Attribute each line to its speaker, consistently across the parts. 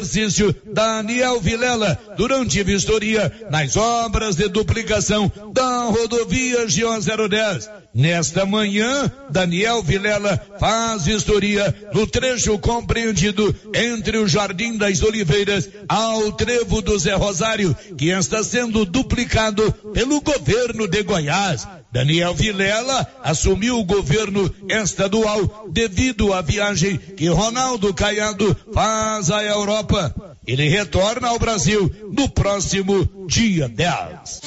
Speaker 1: exercício Daniel Vilela durante vistoria nas obras de duplicação da rodovia GO 010. Nesta manhã, Daniel Vilela faz vistoria no trecho compreendido entre o Jardim das Oliveiras ao Trevo do Zé Rosário, que está sendo duplicado pelo governo de Goiás. Daniel Vilela assumiu o governo estadual devido à viagem que Ronaldo Caiado faz à Europa. Ele retorna ao Brasil no próximo dia 10.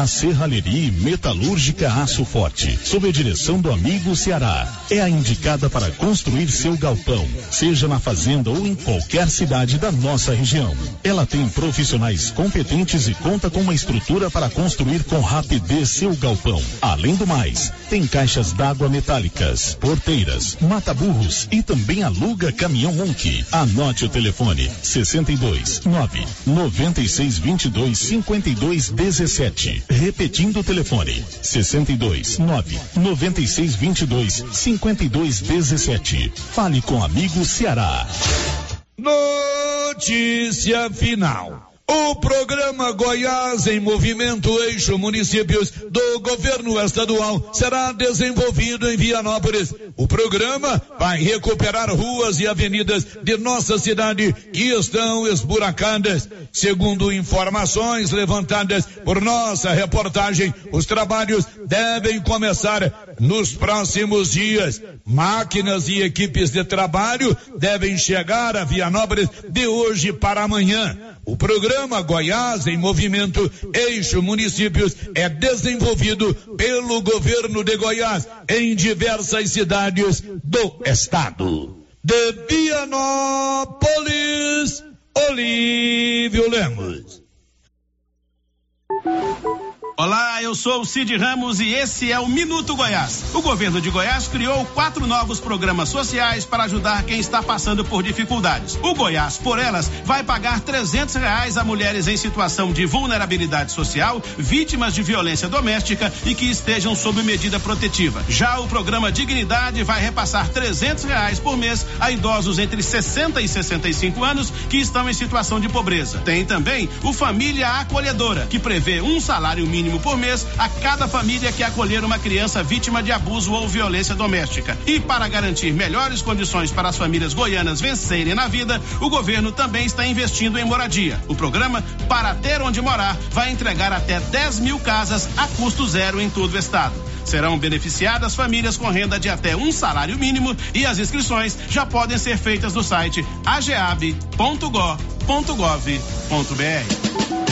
Speaker 2: A Serralheria Metalúrgica Aço Forte, sob a direção do amigo Ceará, é a indicada para construir seu galpão, seja na fazenda ou em qualquer cidade da nossa região. Ela tem profissionais competentes e conta com uma estrutura para construir com rapidez seu galpão. Além do mais, tem caixas d'água metálicas, porteiras, mata-burros e também aluga caminhão Monk. Anote o telefone: 62 9 96 22 52 17. Repetindo o telefone: 62 9 96 22 52 17. Fale com amigo Ceará.
Speaker 1: Notícia final. O programa Goiás em Movimento Eixo Municípios do governo estadual será desenvolvido em Vianópolis. O programa vai recuperar ruas e avenidas de nossa cidade que estão esburacadas. Segundo informações levantadas por nossa reportagem, os trabalhos devem começar nos próximos dias. Máquinas e equipes de trabalho devem chegar a Vianópolis de hoje para amanhã. O programa Goiás em Movimento Eixo Municípios é desenvolvido pelo governo de Goiás em diversas cidades do estado. De Vianópolis, Olívio Lemos.
Speaker 3: Olá, eu sou o Cid Ramos e esse é o Minuto Goiás. O governo de Goiás criou quatro novos programas sociais para ajudar quem está passando por dificuldades. O Goiás, por elas, vai pagar trezentos reais a mulheres em situação de vulnerabilidade social, vítimas de violência doméstica e que estejam sob medida protetiva. Já o programa Dignidade vai repassar trezentos reais por mês a idosos entre 60 e 65 anos que estão em situação de pobreza. Tem também o Família Acolhedora, que prevê um salário mínimo por mês a cada família que acolher uma criança vítima de abuso ou violência doméstica. E para garantir melhores condições para as famílias goianas vencerem na vida, o governo também está investindo em moradia. O programa Para Ter Onde Morar vai entregar até 10 mil casas a custo zero em todo o estado. Serão beneficiadas famílias com renda de até um salário mínimo e as inscrições já podem ser feitas no site ageab.gov.br.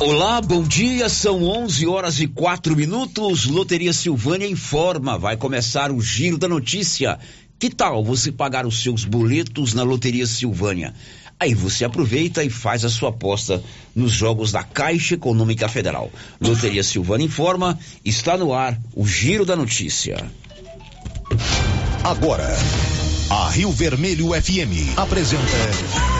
Speaker 4: Olá, bom dia. São 11 horas e quatro minutos. Loteria Silvânia informa. Vai começar o giro da notícia. Que tal você pagar os seus boletos na Loteria Silvânia? Aí você aproveita e faz a sua aposta nos jogos da Caixa Econômica Federal. Loteria Silvânia informa. Está no ar o giro da notícia.
Speaker 2: Agora, a Rio Vermelho FM apresenta.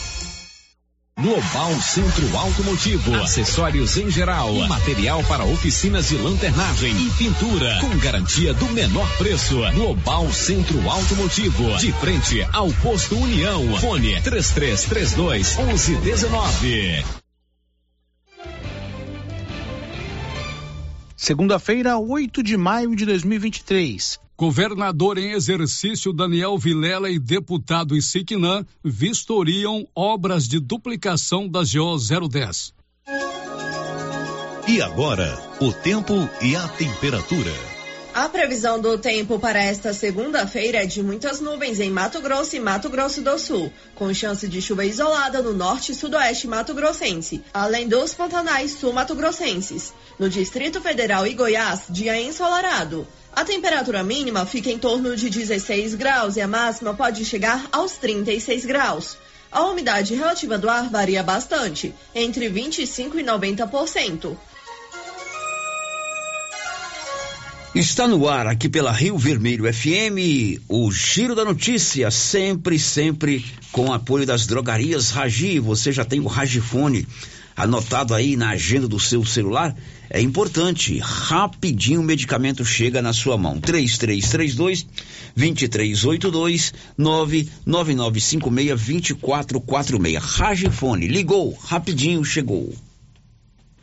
Speaker 5: Global Centro Automotivo, acessórios em geral, material para oficinas de lanternagem e pintura, com garantia do menor preço. Global Centro Automotivo, de frente ao posto União. Fone 3332 1119.
Speaker 6: Segunda-feira, 8 de maio de 2023.
Speaker 7: Governador em exercício Daniel Vilela e deputado Isiquinã vistoriam obras de duplicação da GO 010.
Speaker 8: E agora, o tempo e a temperatura.
Speaker 9: A previsão do tempo para esta segunda-feira é de muitas nuvens em Mato Grosso e Mato Grosso do Sul, com chance de chuva isolada no norte e sudoeste mato grossense, além dos pantanais sul-mato grossenses. No Distrito Federal e Goiás, dia ensolarado. A temperatura mínima fica em torno de 16 graus e a máxima pode chegar aos 36 graus. A umidade relativa do ar varia bastante, entre 25 e 90%.
Speaker 4: Está no ar aqui pela Rio Vermelho FM, o Giro da Notícia, sempre, sempre com apoio das drogarias Ragi. Você já tem o Ragifone anotado aí na agenda do seu celular? É importante, rapidinho o medicamento chega na sua mão. 3332 2382 99956 2446. Ragifone, ligou, rapidinho chegou.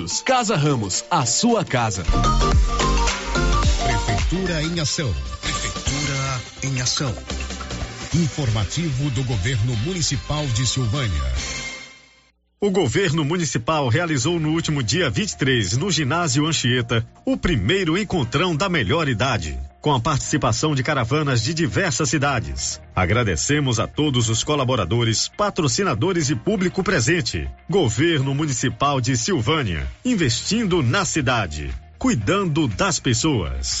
Speaker 10: Tecidos. Casa Ramos, a sua casa.
Speaker 8: Prefeitura em ação. Prefeitura em ação. Informativo do Governo Municipal de Silvânia.
Speaker 11: O governo municipal realizou no último dia 23, no ginásio Anchieta, o primeiro encontrão da melhor idade, com a participação de caravanas de diversas cidades. Agradecemos a todos os colaboradores, patrocinadores e público presente. Governo Municipal de Silvânia, investindo na cidade, cuidando das pessoas.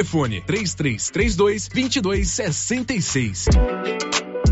Speaker 10: Telefone 3332 2266.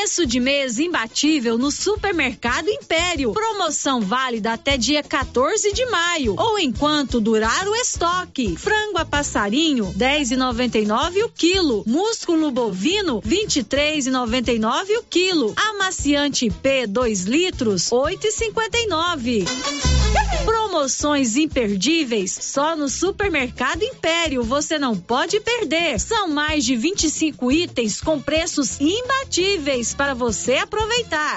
Speaker 12: Começo de mês imbatível no Supermercado Império. Promoção válida até dia 14 de maio ou enquanto durar o estoque. Frango a passarinho 10,99 o quilo. Músculo bovino 23,99 o quilo. Amaciante P 2 litros 8,59. Promoções imperdíveis só no Supermercado Império. Você não pode perder. São mais de 25 itens com preços imbatíveis para você aproveitar.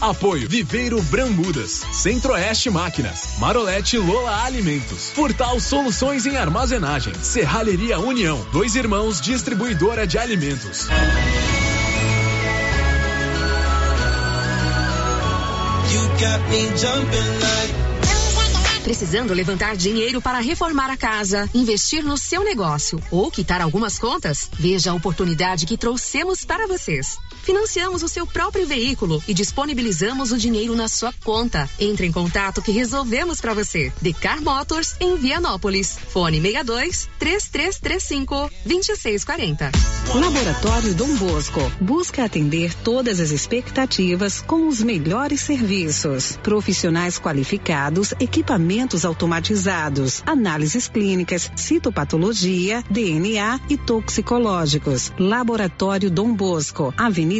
Speaker 10: Apoio Viveiro Brambudas, Centro-Oeste Máquinas, Marolete Lola Alimentos, Furtal Soluções em Armazenagem, Serralheria União, Dois Irmãos Distribuidora de Alimentos.
Speaker 13: You got me jumping like
Speaker 14: Precisando levantar dinheiro para reformar a casa, investir no seu negócio ou quitar algumas contas? Veja a oportunidade que trouxemos para vocês. Financiamos o seu próprio veículo e disponibilizamos o dinheiro na sua conta. Entre em contato que resolvemos para você. Decar Motors em Vianópolis. Fone 62 3335 2640.
Speaker 15: Laboratório Dom Bosco busca atender todas as expectativas com os melhores serviços, profissionais qualificados, equipamentos automatizados, análises clínicas, citopatologia, DNA e toxicológicos. Laboratório Dom Bosco, Avenida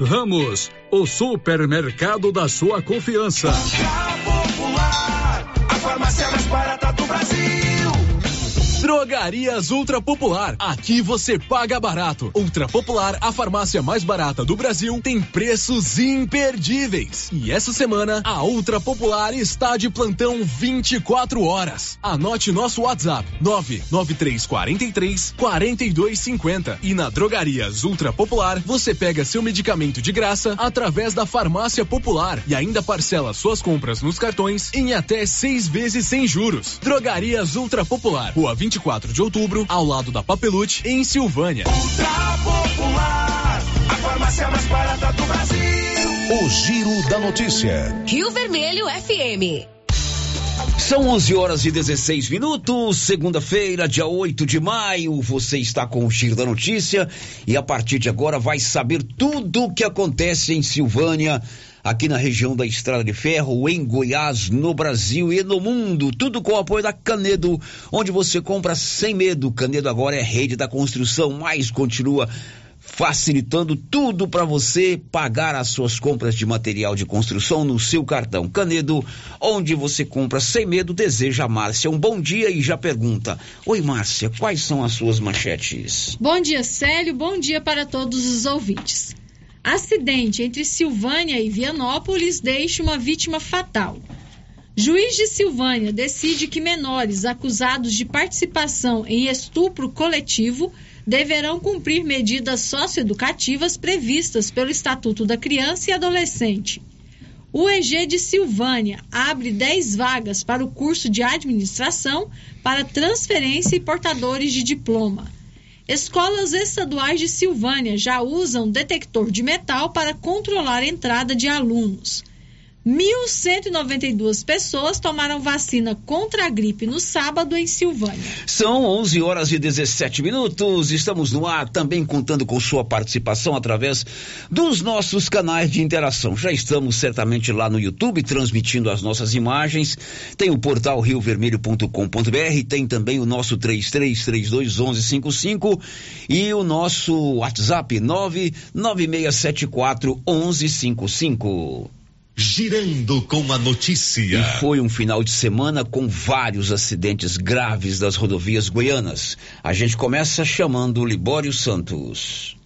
Speaker 7: Ramos, o supermercado da sua confiança.
Speaker 16: Popular, a farmácia mais barata do Brasil.
Speaker 10: Drogarias Ultra Popular. Aqui você paga barato. Ultra Popular, a farmácia mais barata do Brasil, tem preços imperdíveis. E essa semana, a Ultra Popular está de plantão 24 horas. Anote nosso WhatsApp: 99343 4250. E na Drogarias Ultra Popular, você pega seu medicamento de graça através da Farmácia Popular e ainda parcela suas compras nos cartões em até seis vezes sem juros. Drogarias Ultra Popular, Rua 24 de outubro, ao lado da Papelute, em Silvânia.
Speaker 16: Ultra Popular, a farmácia mais barata do Brasil.
Speaker 8: O Giro da Notícia.
Speaker 14: Rio Vermelho FM.
Speaker 4: São 11 horas e 16 minutos, segunda-feira, dia 8 de maio. Você está com o Giro da Notícia e a partir de agora vai saber tudo o que acontece em Silvânia, aqui na região da Estrada de Ferro, em Goiás, no Brasil e no mundo. Tudo com o apoio da Canedo, onde você compra sem medo. Canedo agora é rede da construção, mas continua facilitando tudo para você pagar as suas compras de material de construção no seu cartão Canedo, onde você compra sem medo. Deseja a Márcia um bom dia e já pergunta: Oi, Márcia, quais são as suas manchetes?
Speaker 12: Bom dia, Célio. Bom dia para todos os ouvintes. Acidente entre Silvânia e Vianópolis deixa uma vítima fatal. Juiz de Silvânia decide que menores acusados de participação em estupro coletivo deverão cumprir medidas socioeducativas previstas pelo Estatuto da Criança e Adolescente. O EG de Silvânia abre 10 vagas para o curso de administração para transferência e portadores de diploma. Escolas estaduais de Silvânia já usam detector de metal para controlar a entrada de alunos. 1.192 pessoas tomaram vacina contra a gripe no sábado em Silvânia.
Speaker 4: São 11 horas e 17 minutos. Estamos no ar também contando com sua participação através dos nossos canais de interação. Já estamos certamente lá no YouTube transmitindo as nossas imagens. Tem o portal riovermelho.com.br, tem também o nosso 33321155 e o nosso WhatsApp 99674 1155.
Speaker 8: Girando com a notícia.
Speaker 4: E foi um final de semana com vários acidentes graves das rodovias goianas. A gente começa chamando Libório Santos.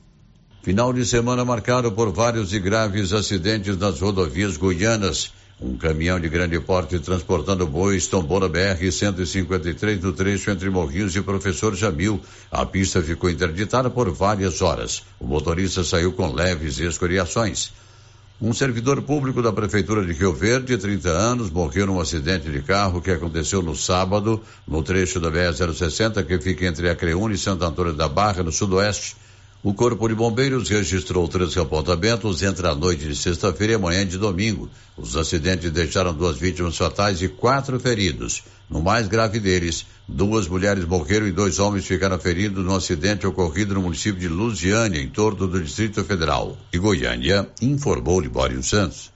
Speaker 17: Final de semana marcado por vários e graves acidentes nas rodovias goianas. Um caminhão de grande porte transportando bois tombou na BR-153 no trecho entre Morrinhos e Professor Jamil. A pista ficou interditada por várias horas. O motorista saiu com leves escoriações. Um servidor público da Prefeitura de Rio Verde, 30 anos, morreu num acidente de carro que aconteceu no sábado, no trecho da BR-060, que fica entre a Creúna e Santo Antônio da Barra, no sudoeste. O Corpo de Bombeiros registrou três apontamentos entre a noite de sexta-feira e a manhã de domingo. Os acidentes deixaram duas vítimas fatais e quatro feridos. No mais grave deles, duas mulheres morreram e dois homens ficaram feridos no acidente ocorrido no município de Lusiânia, em torno do Distrito Federal. E Goiânia, informou Libório Santos.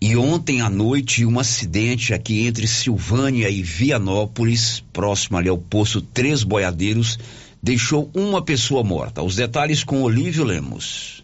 Speaker 4: E ontem à noite, um acidente aqui entre Silvânia e Vianópolis, próximo ali ao poço Três Boiadeiros, deixou uma pessoa morta. Os detalhes com Olívio Lemos.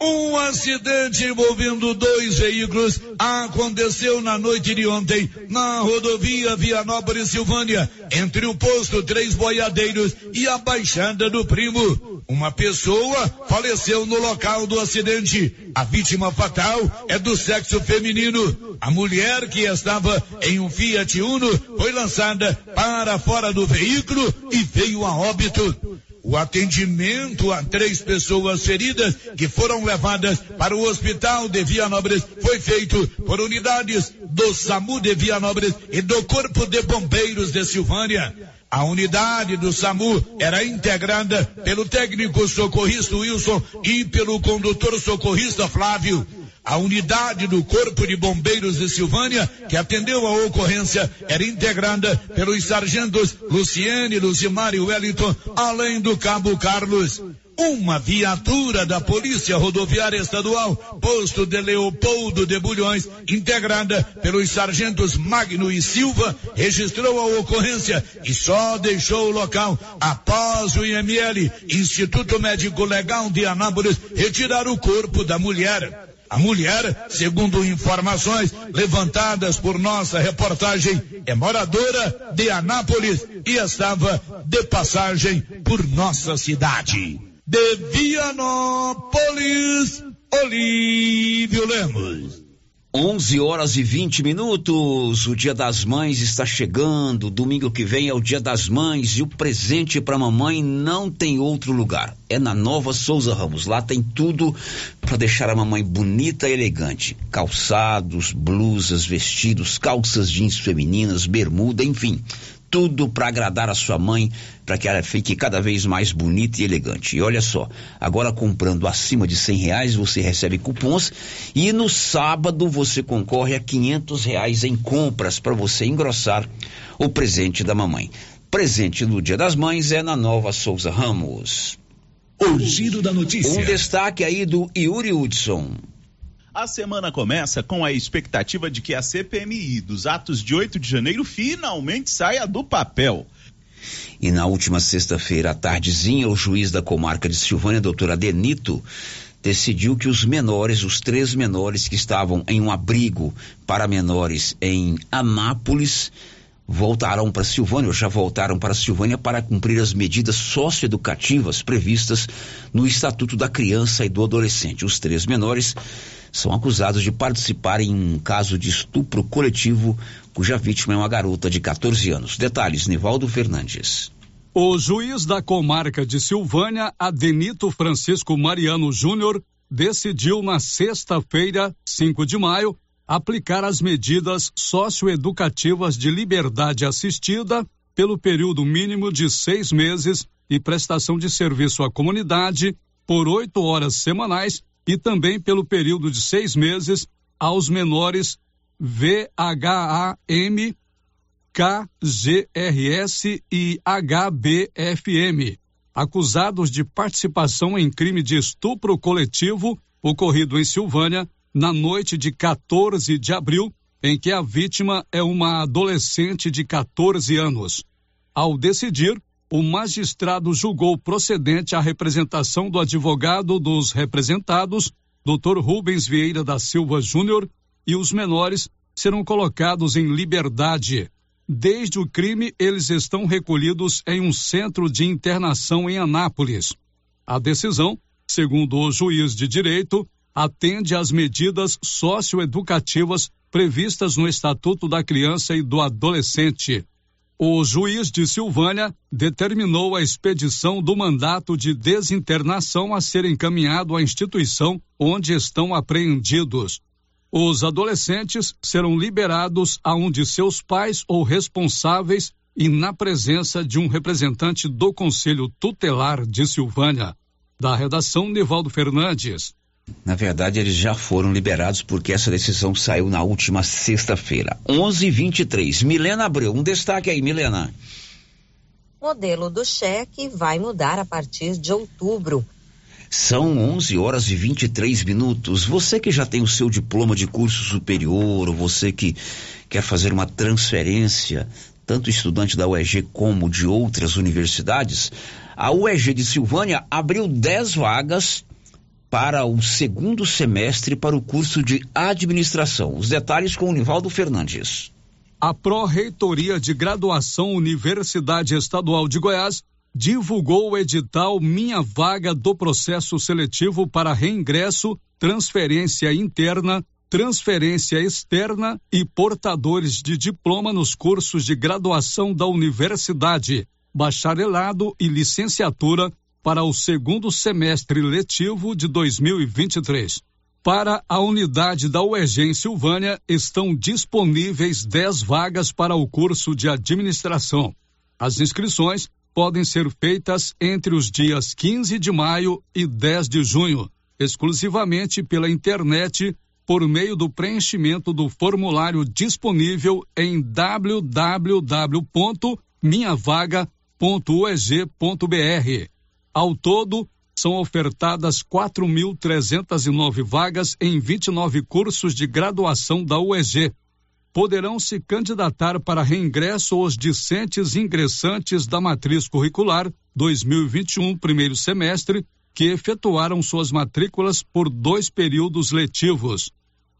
Speaker 1: Um acidente envolvendo dois veículos aconteceu na noite de ontem na rodovia Vianópolis Silvânia, entre o posto Três Boiadeiros e a Baixada do Primo. Uma pessoa faleceu no local do acidente. A vítima fatal é do sexo feminino. A mulher que estava em um Fiat Uno foi lançada para fora do veículo e veio a óbito. O atendimento a três pessoas feridas que foram levadas para o hospital de Vianópolis foi feito por unidades do SAMU de Vianópolis e do Corpo de Bombeiros de Silvânia. A unidade do SAMU era integrada pelo técnico socorrista Wilson e pelo condutor socorrista Flávio. A unidade do Corpo de Bombeiros de Silvânia, que atendeu a ocorrência, era integrada pelos sargentos Luciene, Lucimar e Wellington, além do cabo Carlos. Uma viatura da Polícia Rodoviária Estadual, posto de Leopoldo de Bulhões, integrada pelos sargentos Magno e Silva, registrou a ocorrência e só deixou o local após o IML, Instituto Médico Legal de Anápolis, retirar o corpo da mulher. A mulher, segundo informações levantadas por nossa reportagem, é moradora de Anápolis e estava de passagem por nossa cidade. De Vianópolis, Olívio Lemos.
Speaker 4: 11 horas e 20 minutos. O Dia das Mães está chegando. Domingo que vem é o Dia das Mães e o presente para mamãe não tem outro lugar. É na Nova Souza Ramos. Lá tem tudo para deixar a mamãe bonita e elegante: calçados, blusas, vestidos, calças jeans femininas, bermuda, enfim tudo para agradar a sua mãe, para que ela fique cada vez mais bonita e elegante. E olha só, agora comprando acima de cem reais você recebe cupons e no sábado você concorre a quinhentos reais em compras para você engrossar o presente da mamãe. Presente no Dia das Mães é na Nova Souza Ramos.
Speaker 8: O giro da notícia.
Speaker 4: Um destaque aí do Yuri Hudson.
Speaker 18: A semana começa com a expectativa de que a CPMI dos atos de 8 de janeiro finalmente saia do papel.
Speaker 4: E na última sexta-feira, à tardezinha, o juiz da comarca de Silvânia, doutor Adenito, decidiu que os menores, os três menores que estavam em um abrigo para menores em Anápolis, voltarão para Silvânia, ou já voltaram para Silvânia para cumprir as medidas socioeducativas previstas no Estatuto da Criança e do Adolescente. Os três menores são acusados de participar em um caso de estupro coletivo cuja vítima é uma garota de 14 anos. Detalhes, Nivaldo Fernandes.
Speaker 7: O juiz da comarca de Silvânia, Adenito Francisco Mariano Júnior, decidiu na sexta-feira, 5 de maio, aplicar as medidas socioeducativas de liberdade assistida pelo período mínimo de seis meses e prestação de serviço à comunidade por oito horas semanais e também pelo período de seis meses aos menores VHAM, KGRS e HBFM, acusados de participação em crime de estupro coletivo ocorrido em Silvânia na noite de 14 de abril, em que a vítima é uma adolescente de 14 anos. Ao decidir, o magistrado julgou procedente a representação do advogado dos representados, Dr. Rubens Vieira da Silva Júnior, e os menores serão colocados em liberdade. Desde o crime, eles estão recolhidos em um centro de internação em Anápolis. A decisão, segundo o juiz de direito, atende às medidas socioeducativas previstas no Estatuto da Criança e do Adolescente. O juiz de Silvânia determinou a expedição do mandato de desinternação a ser encaminhado à instituição onde estão apreendidos. Os adolescentes serão liberados aonde seus pais ou responsáveis e na presença de um representante do Conselho Tutelar de Silvânia. Da redação, Nivaldo Fernandes.
Speaker 4: Na verdade, eles já foram liberados porque essa decisão saiu na última sexta-feira. 11:23. Milena Abreu, um destaque aí, Milena.
Speaker 19: Modelo do cheque vai mudar a partir de outubro.
Speaker 4: São 11 horas e 23 minutos. Você que já tem o seu diploma de curso superior, ou você que quer fazer uma transferência, tanto estudante da UEG como de outras universidades, a UEG de Silvânia abriu 10 vagas para o segundo semestre para o curso de administração. Os detalhes com o Nivaldo Fernandes.
Speaker 7: A Pró-Reitoria de Graduação Universidade Estadual de Goiás divulgou o edital Minha Vaga do Processo Seletivo para Reingresso, Transferência Interna, Transferência Externa e portadores de diploma nos cursos de graduação da universidade, bacharelado e licenciatura para o segundo semestre letivo de 2023. Para a unidade da UEG em Silvânia, estão disponíveis 10 vagas para o curso de administração. As inscrições podem ser feitas entre os dias 15 de maio e 10 de junho, exclusivamente pela internet, por meio do preenchimento do formulário disponível em www.minhavaga.ueg.br. Ao todo, são ofertadas 4.309 vagas em 29 cursos de graduação da UEG. Poderão se candidatar para reingresso os discentes ingressantes da matriz curricular 2021, primeiro semestre, que efetuaram suas matrículas por dois períodos letivos.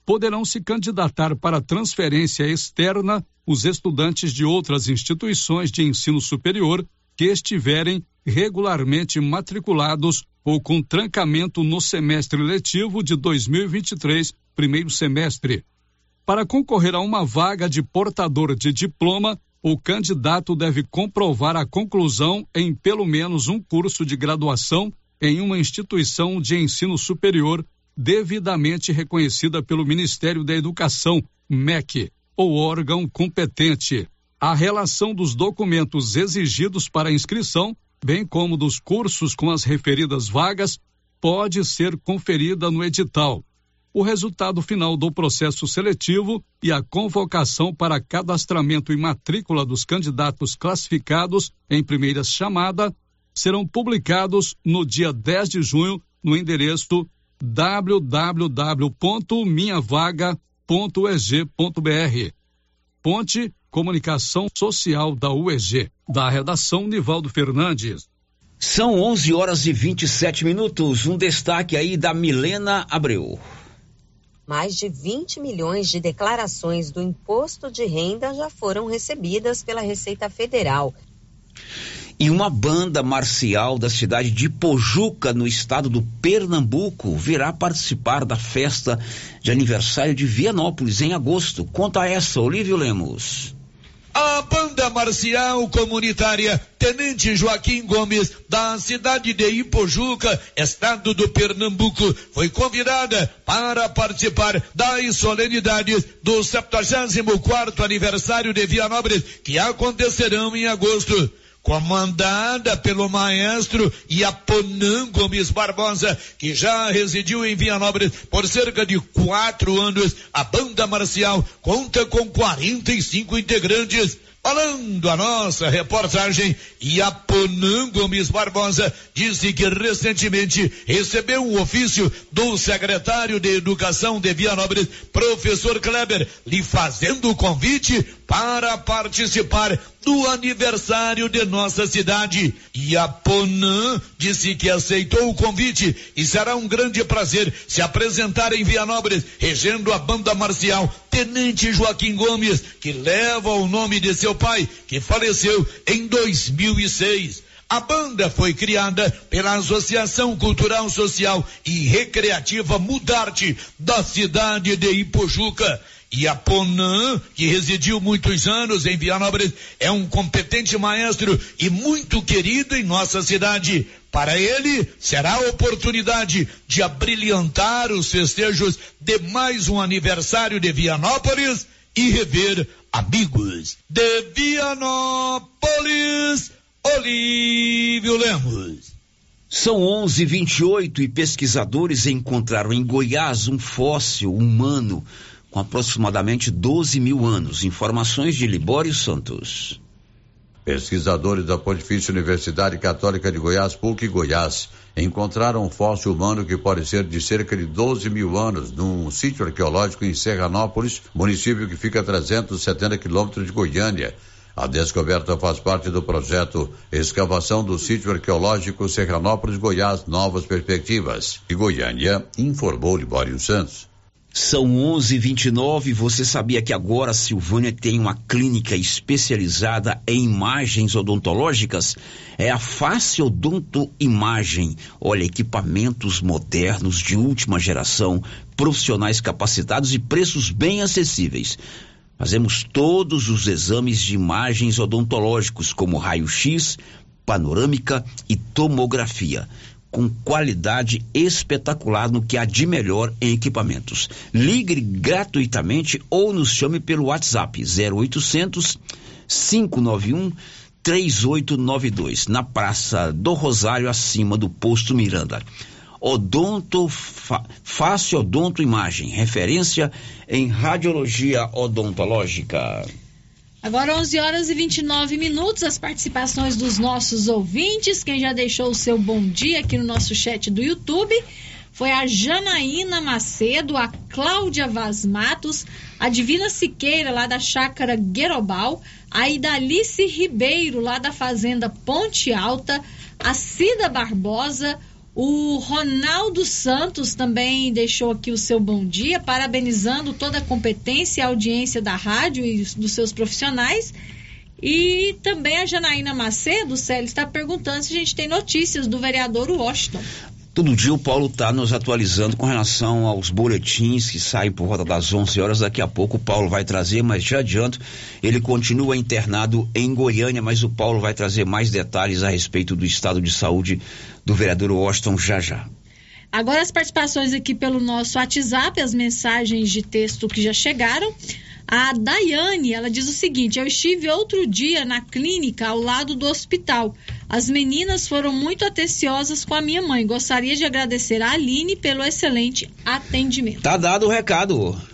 Speaker 7: Poderão se candidatar para transferência externa os estudantes de outras instituições de ensino superior que estiverem regularmente matriculados ou com trancamento no semestre letivo de 2023, primeiro semestre. Para concorrer a uma vaga de portador de diploma, o candidato deve comprovar a conclusão em pelo menos um curso de graduação em uma instituição de ensino superior devidamente reconhecida pelo Ministério da Educação, MEC, ou órgão competente. A relação dos documentos exigidos para inscrição bem como dos cursos com as referidas vagas, pode ser conferida no edital. O resultado final do processo seletivo e a convocação para cadastramento e matrícula dos candidatos classificados em primeira chamada serão publicados no dia 10 de junho no endereço www.minhavaga.eg.br. Ponte Comunicação Social da UEG. Da redação, Nivaldo Fernandes.
Speaker 4: São 11 horas e 27 minutos. Um destaque aí da Milena Abreu.
Speaker 19: Mais de 20 milhões de declarações do imposto de renda já foram recebidas pela Receita Federal.
Speaker 4: E uma banda marcial da cidade de Pojuca, no estado do Pernambuco, virá participar da festa de aniversário de Vianópolis em agosto. Conta essa, Olívio Lemos.
Speaker 1: A banda marcial comunitária Tenente Joaquim Gomes, da cidade de Ipojuca, estado do Pernambuco, foi convidada para participar das solenidades do 74 aniversário de Vianópolis, que acontecerão em agosto comandada pelo maestro Iaponã Gomes Barbosa, que já residiu em Vianópolis por cerca de quatro anos. A banda marcial conta com 45 integrantes. Falando a nossa reportagem, Iaponã Gomes Barbosa disse que recentemente recebeu um ofício do secretário de Educação de Vianópolis, professor Kleber, lhe fazendo o convite para participar do aniversário de nossa cidade. E a Ponã disse que aceitou o convite e será um grande prazer se apresentar em Vianópolis, regendo a banda marcial Tenente Joaquim Gomes, que leva o nome de seu pai, que faleceu em 2006. A banda foi criada pela Associação Cultural Social e Recreativa Mudarte da cidade de Ipojuca. E a Ponã, que residiu muitos anos em Vianópolis, é um competente maestro e muito querido em nossa cidade. Para ele, será a oportunidade de abrilhantar os festejos de mais um aniversário de Vianópolis e rever amigos de Vianópolis. Olívio Lemos.
Speaker 4: São 11:28 e pesquisadores encontraram em Goiás um fóssil humano com aproximadamente 12 mil anos. Informações de Libório Santos.
Speaker 17: Pesquisadores da Pontifícia Universidade Católica de Goiás, PUC Goiás, encontraram um fóssil humano que pode ser de cerca de 12 mil anos num sítio arqueológico em Serranópolis, município que fica a 370 quilômetros de Goiânia. A descoberta faz parte do projeto Escavação do Sítio Arqueológico Serranópolis, Goiás, Novas Perspectivas. E Goiânia, informou Libório Santos.
Speaker 4: São 11:29. Você sabia que agora a Silvânia tem uma clínica especializada em imagens odontológicas? É a Face Odonto Imagem. Olha, equipamentos modernos de última geração, profissionais capacitados e preços bem acessíveis. Fazemos todos os exames de imagens odontológicos, como raio-x, panorâmica e tomografia com qualidade espetacular no que há de melhor em equipamentos. Ligue gratuitamente ou nos chame pelo WhatsApp 0800 591 3892, na Praça do Rosário, acima do Posto Miranda. Odonto Fácil Odonto Imagem, referência em radiologia odontológica.
Speaker 12: Agora 11 horas e 29 minutos, as participações dos nossos ouvintes. Quem já deixou o seu bom dia aqui no nosso chat do YouTube foi a Janaína Macedo, a Cláudia Vaz Matos, a Divina Siqueira, lá da Chácara Guerobal, a Idalice Ribeiro, lá da Fazenda Ponte Alta, a Cida Barbosa, o Ronaldo Santos também deixou aqui o seu bom dia, parabenizando toda a competência e audiência da rádio e dos seus profissionais. E também a Janaína Macedo, Célio, está perguntando se a gente tem notícias do vereador Washington.
Speaker 4: Todo dia o Paulo está nos atualizando com relação aos boletins que saem por volta das 11 horas. Daqui a pouco o Paulo vai trazer, mas já adianto, ele continua internado em Goiânia, mas o Paulo vai trazer mais detalhes a respeito do estado de saúde do vereador Washington já já.
Speaker 12: Agora as participações aqui pelo nosso WhatsApp, as mensagens de texto que já chegaram. A Daiane, ela diz o seguinte: Eu estive outro dia na clínica ao lado do hospital. As meninas foram muito atenciosas com a minha mãe. Gostaria de agradecer a Aline pelo excelente atendimento.
Speaker 4: Tá dado o recado.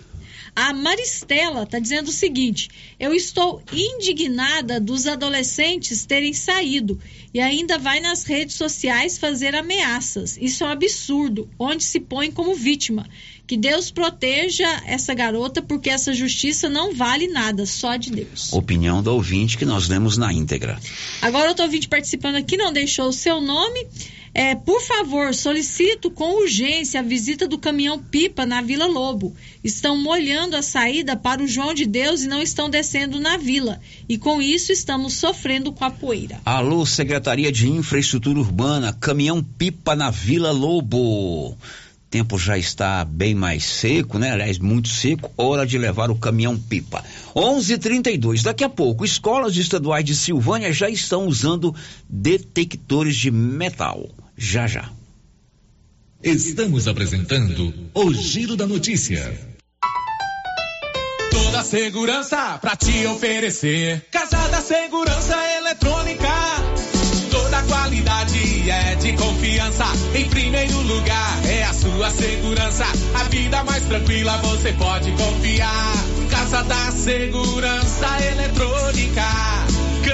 Speaker 12: A Maristela está dizendo o seguinte: eu estou indignada dos adolescentes terem saído e ainda vai nas redes sociais fazer ameaças. Isso é um absurdo, onde se põe como vítima. Que Deus proteja essa garota, porque essa justiça não vale nada, só de Deus.
Speaker 4: Opinião do ouvinte que nós lemos na íntegra.
Speaker 12: Agora, outro ouvinte participando aqui não deixou o seu nome. É, por favor, solicito com urgência a visita do caminhão pipa na Vila Lobo. Estão molhando a saída para o João de Deus e não estão descendo na vila. E com isso estamos sofrendo com a poeira.
Speaker 4: Alô, Secretaria de Infraestrutura Urbana, caminhão pipa na Vila Lobo tempo já está bem mais seco, né? Aliás, muito seco. Hora de levar o caminhão pipa. 11:32. Daqui a pouco, escolas estaduais de Silvânia já estão usando detectores de metal. Já já.
Speaker 20: Estamos apresentando o Giro da Notícia.
Speaker 21: Toda segurança pra te oferecer. Casa da Segurança Eletrônica. Toda qualidade é de confiança. Em primeiro lugar é a sua segurança. A vida mais tranquila você pode confiar. Casa da Segurança Eletrônica.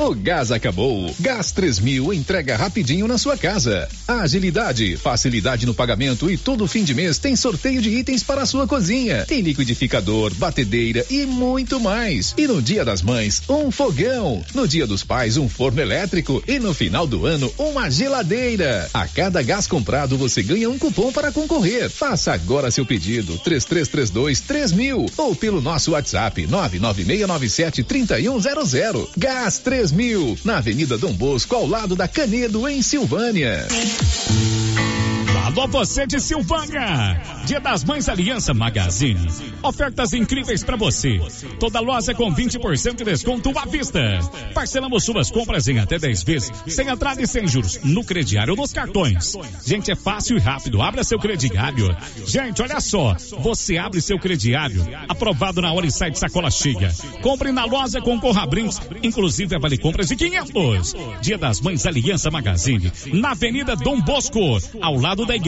Speaker 22: O gás acabou. Gás 3000 entrega rapidinho na sua casa. Agilidade, facilidade no pagamento e todo fim de mês tem sorteio de itens para a sua cozinha. Tem liquidificador, batedeira e muito mais. E no Dia das Mães, um fogão. No Dia dos Pais, um forno elétrico. E no final do ano, uma geladeira. A cada gás comprado, você ganha um cupom para concorrer. Faça agora seu pedido. 3332 3000 ou pelo nosso WhatsApp 99697 3100. Gás 3000 na Avenida Dom Bosco, ao lado da Canedo, em Silvânia.
Speaker 2: Alô você de Silvânia. Dia das Mães Aliança Magazine. Ofertas incríveis para você. Toda loja com 20% de desconto à vista. Parcelamos suas compras em até 10 vezes, sem entrada e sem juros, no crediário nos cartões. Gente, é fácil e rápido. Abra seu crediário. Gente, olha só. Você abre seu crediário. Aprovado na hora e sai de sacola cheia. Compre na loja com Corra Brinks, inclusive vale compras de 500. Dia das Mães Aliança Magazine, na Avenida Dom Bosco, ao lado da Igreja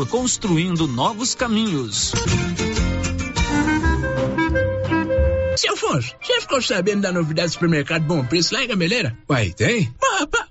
Speaker 23: construindo novos caminhos.
Speaker 24: Seu Afonso, você ficou sabendo da novidade do supermercado Bom Preço lá em Gameleira?
Speaker 25: Uai, tem?
Speaker 24: Rapaz,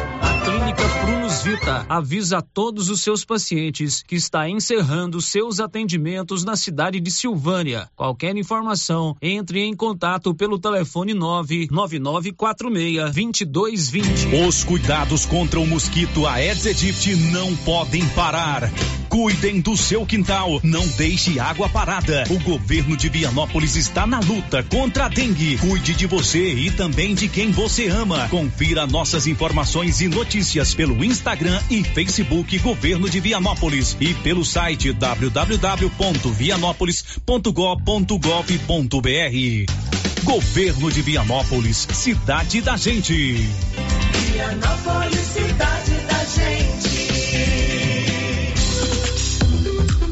Speaker 23: Clínica Prunus Vita avisa a todos os seus pacientes que está encerrando seus atendimentos na cidade de Silvânia. Qualquer informação, entre em contato pelo telefone 99946-2220.
Speaker 8: Os cuidados contra o mosquito Aedes aegypti não podem parar. Cuidem do seu quintal, não deixe água parada. O governo de Vianópolis está na luta contra a dengue. Cuide de você e também de quem você ama. Confira nossas informações e notícias pelo Instagram e Facebook Governo de Vianópolis e pelo site www.vianópolis.gov.br. Governo de Vianópolis, cidade da gente.
Speaker 26: Vianópolis, cidade da gente.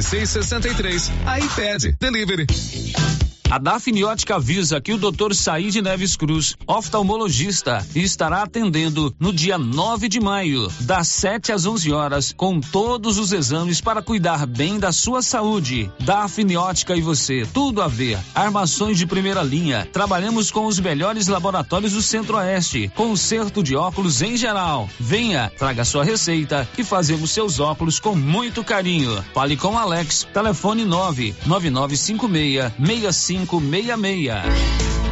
Speaker 20: 5663. iPad Delivery.
Speaker 23: A Dafniótica avisa que o Dr. Saíde Neves Cruz, oftalmologista, estará atendendo no dia 9 de maio, das 7 às 11 horas, com todos os exames para cuidar bem da sua saúde. Dafniótica e você, tudo a ver. Armações de primeira linha. Trabalhamos com os melhores laboratórios do Centro-Oeste. Conserto de óculos em geral. Venha, traga sua receita e fazemos seus óculos com muito carinho. Fale com Alex, telefone 99956 6566.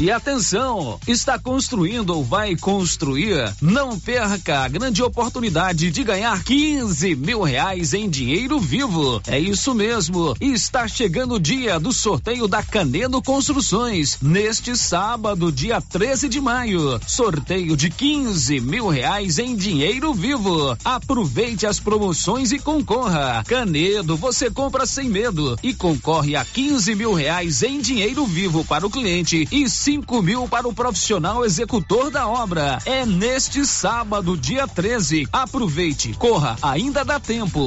Speaker 23: E atenção, está construindo ou vai construir? Não perca a grande oportunidade de ganhar 15 mil reais em dinheiro vivo. É isso mesmo. Está chegando o dia do sorteio da Canedo Construções. Neste sábado, dia 13 de maio. Sorteio de 15 mil reais em dinheiro vivo. Aproveite as promoções e concorra. Canedo, você compra sem medo e concorre a 15 mil reais em dinheiro vivo para o cliente e 5 mil para o profissional executor da obra. É neste sábado, dia 13. Aproveite, corra, ainda dá tempo.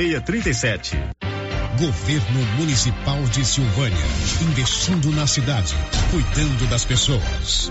Speaker 27: 999645637.
Speaker 28: Governo Municipal de Silvânia, investindo na cidade, cuidando das pessoas.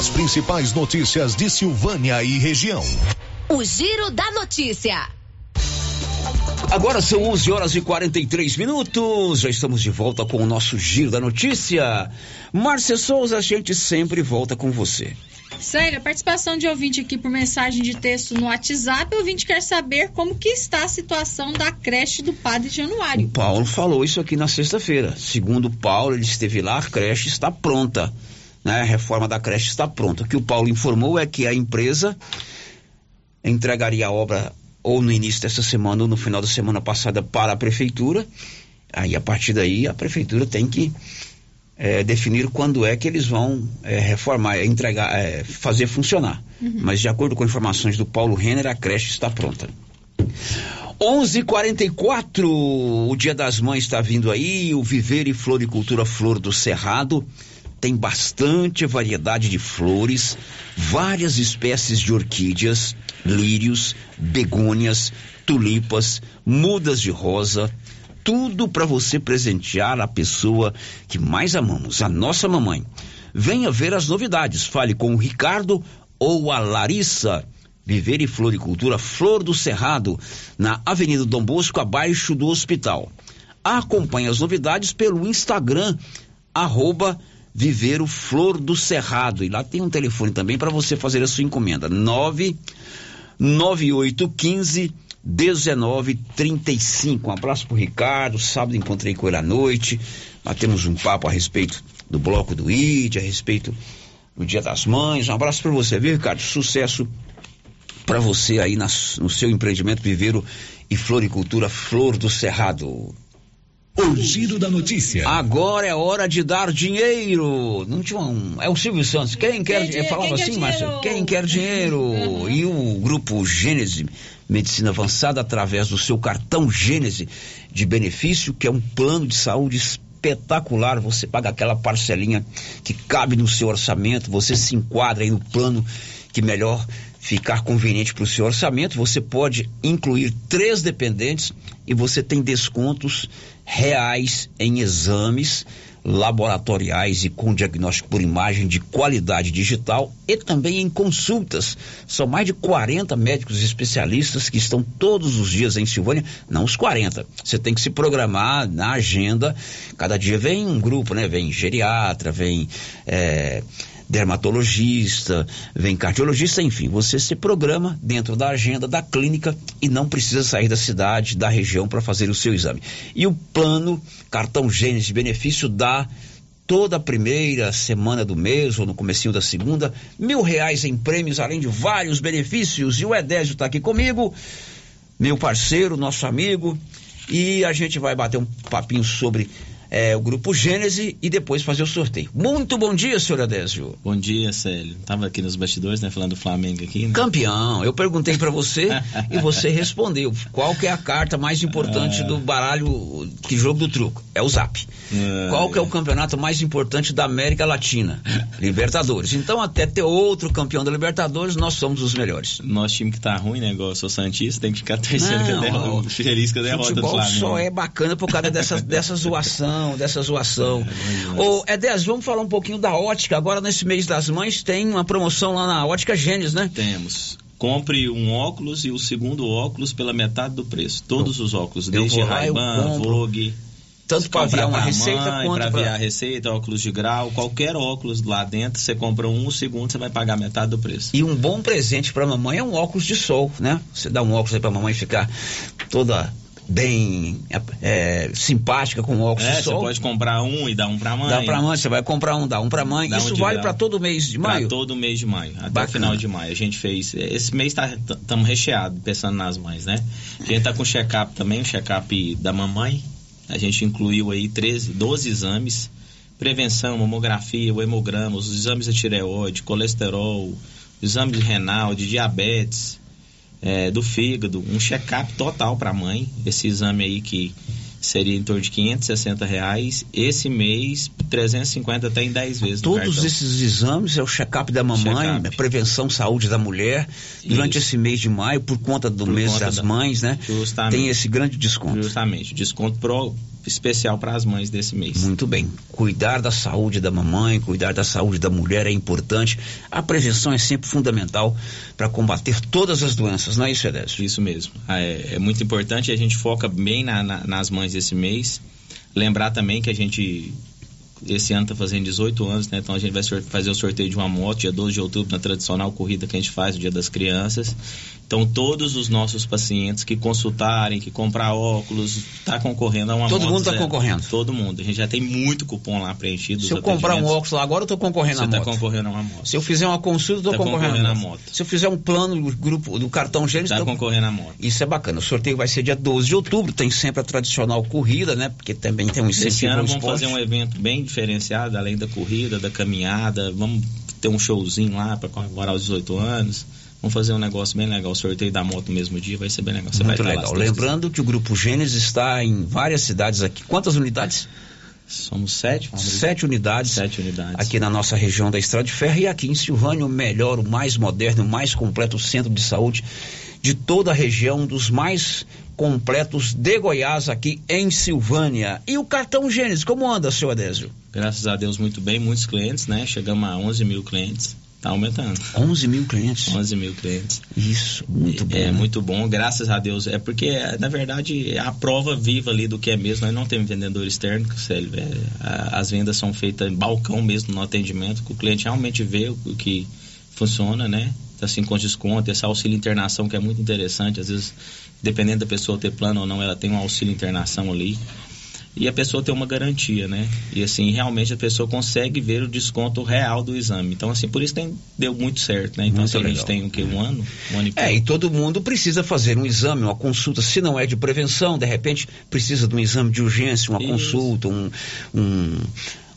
Speaker 8: As principais notícias de Silvânia e região.
Speaker 14: O Giro da Notícia.
Speaker 4: Agora são 11 horas e 43 minutos. Já estamos de volta com o nosso Giro da Notícia. Márcia Souza, a gente sempre volta com você.
Speaker 12: Sério, a participação de ouvinte aqui por mensagem de texto no WhatsApp, o ouvinte quer saber como que está a situação da creche do Padre Januário.
Speaker 4: O Paulo falou isso aqui na sexta-feira. Segundo o Paulo, ele esteve lá, a creche está pronta. Né? A reforma da creche está pronta. O que o Paulo informou é que a empresa entregaria a obra ou no início dessa semana ou no final da semana passada para a prefeitura. Aí a partir daí a prefeitura tem que é, definir quando é que eles vão é, reformar, entregar, é, fazer funcionar. Uhum. Mas de acordo com informações do Paulo Renner, a creche está pronta. 11:44 o Dia das Mães está vindo aí, o Viver e Floricultura Flor do Cerrado tem bastante variedade de flores, várias espécies de orquídeas, lírios, begônias, tulipas, mudas de rosa, tudo para você presentear a pessoa que mais amamos, a nossa mamãe. Venha ver as novidades, fale com o Ricardo ou a Larissa. Viver e Floricultura Flor do Cerrado, na Avenida Dom Bosco, abaixo do hospital. Acompanhe as novidades pelo Instagram, arroba Viveiro Flor do Cerrado. E lá tem um telefone também para você fazer a sua encomenda. 99815 1935. Um abraço pro Ricardo. Sábado encontrei com ele à noite. Batemos um papo a respeito do bloco do ID, a respeito do Dia das Mães. Um abraço para você, viu, Ricardo? Sucesso para você aí no seu empreendimento Viveiro e Floricultura Flor do Cerrado.
Speaker 8: O giro da notícia.
Speaker 4: Agora é hora de dar dinheiro. Não tinha um, é o Silvio Santos. Quem quer, dinheiro? falava quem assim, Márcio. Quem quer dinheiro? Uhum. E o grupo Gênese Medicina Avançada através do seu cartão Gênese de benefício, que é um plano de saúde espetacular. Você paga aquela parcelinha que cabe no seu orçamento, você se enquadra aí no plano que melhor ficar conveniente para o seu orçamento. Você pode incluir três dependentes e você tem descontos reais em exames laboratoriais e com diagnóstico por imagem de qualidade digital e também em consultas. São mais de 40 médicos especialistas que estão todos os dias em Silvânia, não os 40. Você tem que se programar na agenda. Cada dia vem um grupo, né? Vem geriatra, vem é, dermatologista, vem cardiologista, enfim, você se programa dentro da agenda da clínica e não precisa sair da cidade, da região para fazer o seu exame. E o plano cartão Gênesis de benefício dá toda a primeira semana do mês ou no comecinho da segunda, mil reais em prêmios, além de vários benefícios. E o Edésio está aqui comigo, meu parceiro, nosso amigo, e a gente vai bater um papinho sobre é, o grupo Gênese e depois fazer o sorteio. Muito bom dia, senhor Adésio.
Speaker 29: Bom dia, Célio. Tava aqui nos bastidores, né, falando do Flamengo aqui. Né?
Speaker 4: Campeão. Eu perguntei para você e você respondeu. Qual que é a carta mais importante do baralho, que jogo do truco? É o Zap. É, Qual que é o campeonato mais importante da América Latina? Libertadores. Então, até ter outro campeão da Libertadores, nós somos os melhores.
Speaker 29: Nosso time que tá ruim, né, igual eu sou Santista, tem que ficar torcendo que a derrota, feliz com a derrota do Flamengo.
Speaker 4: só é bacana por causa dessa, dessa zoação dessa zoação. É, Ô, Edés, vamos falar um pouquinho da ótica. Agora, nesse mês das mães, tem uma promoção lá na Ótica Gênesis, né?
Speaker 29: Temos. Compre um óculos e o segundo óculos pela metade do preço. Todos os óculos, desde Ray-Ban, Vogue.
Speaker 4: Tanto para aviar uma receita
Speaker 29: mãe,
Speaker 4: quanto
Speaker 29: para aviar a receita, óculos de grau, qualquer óculos lá dentro, você compra um, o segundo você vai pagar metade do preço.
Speaker 4: E um bom presente para mamãe é um óculos de sol, né? Você dá um óculos aí para mamãe ficar toda bem é, simpática com óculos é, de sol.
Speaker 29: Você pode comprar um e dar um para mãe.
Speaker 4: Dá para mãe, você vai comprar um, dá um para mãe. Dá Isso um vale para todo mês de maio?
Speaker 29: Para todo mês de maio, até Bacana. o final de maio. A gente fez. Esse mês estamos tá, recheado, pensando nas mães, né? A gente tá com check-up também, check-up da mamãe. A gente incluiu aí 13, 12 exames. Prevenção, mamografia, o hemograma, os exames de tireoide, colesterol, exame de renal, de diabetes, é, do fígado, um check-up total para a mãe. Esse exame aí que seria em torno de 560 reais. Esse mês, 350 até em 10 vezes.
Speaker 4: Todos esses exames é o check-up da mamãe, check prevenção saúde da mulher. Durante Isso. esse mês de maio, por conta do por mês conta das da... mães, né? Justamente. Tem esse grande desconto.
Speaker 29: Justamente. Desconto pro, especial para as mães desse mês.
Speaker 4: Muito bem. Cuidar da saúde da mamãe, cuidar da saúde da mulher é importante. A prevenção é sempre fundamental para combater todas as doenças, não é isso, Edésio?
Speaker 29: Isso mesmo. É, é muito importante e a gente foca bem na, na, nas mães desse mês. Lembrar também que a gente esse ano está fazendo 18 anos, né? Então a gente vai fazer o sorteio de uma moto dia 12 de outubro na tradicional corrida que a gente faz, o Dia das Crianças. Então todos os nossos pacientes que consultarem, que comprar óculos, está concorrendo a uma
Speaker 4: Todo
Speaker 29: moto.
Speaker 4: Todo mundo está concorrendo?
Speaker 29: Todo mundo. A gente já tem muito cupom lá preenchido.
Speaker 4: Se eu comprar um óculos lá agora, eu estou concorrendo
Speaker 29: Você
Speaker 4: à
Speaker 29: tá
Speaker 4: moto.
Speaker 29: Você está concorrendo a uma moto.
Speaker 4: Se eu fizer uma consulta, eu estou tá concorrendo, concorrendo, à moto. Se eu fizer um plano do grupo do cartão Gênesis,
Speaker 29: está tô... concorrendo à moto.
Speaker 4: Isso é bacana. O sorteio vai ser dia 12 de outubro, tem sempre a tradicional corrida, né? Porque também tem um incentivo
Speaker 29: Esse ano vamos fazer um evento bem diferenciado, além da corrida, da caminhada, vamos ter um showzinho lá para comemorar os 18 anos. Vamos fazer um negócio bem legal. O sorteio da moto no mesmo dia vai ser bem legal. Você
Speaker 4: Muito
Speaker 29: vai
Speaker 4: legal. Lembrando que o Grupo Gênesis está em várias cidades aqui. Quantas unidades?
Speaker 29: Somos sete.
Speaker 4: Sete unidades.
Speaker 29: Sete unidades.
Speaker 4: Aqui na nossa região da Estrada de Ferro e aqui em Silvânia, o melhor, o mais moderno, o mais completo centro de saúde de toda a região, dos mais completos de Goiás, aqui em Silvânia. E o cartão Gênesis, como anda, seu Adésio?
Speaker 29: Graças a Deus, muito bem, muitos clientes, né? Chegamos a 11 mil clientes. Tá aumentando.
Speaker 4: 11 mil clientes?
Speaker 29: 11 mil clientes.
Speaker 4: Isso, muito bom.
Speaker 29: É,
Speaker 4: né?
Speaker 29: muito bom, graças a Deus. É porque, na verdade, é a prova viva ali do que é mesmo. Nós não temos vendedor externo, Célio. É, as vendas são feitas em balcão mesmo no atendimento, que o cliente realmente vê o, o que funciona, né? Assim, com desconto, esse auxílio internação que é muito interessante. Às vezes, dependendo da pessoa ter plano ou não, ela tem um auxílio internação ali. E a pessoa tem uma garantia, né? E assim, realmente a pessoa consegue ver o desconto real do exame. Então, assim, por isso tem, deu muito certo, né? Então,
Speaker 4: Muito
Speaker 29: assim, a gente tem o quê? Um ano? Um ano e
Speaker 4: É, e todo mundo precisa fazer um exame, uma consulta. Se não é de prevenção, de repente precisa de um exame de urgência, uma
Speaker 29: Isso.
Speaker 4: consulta, um, um,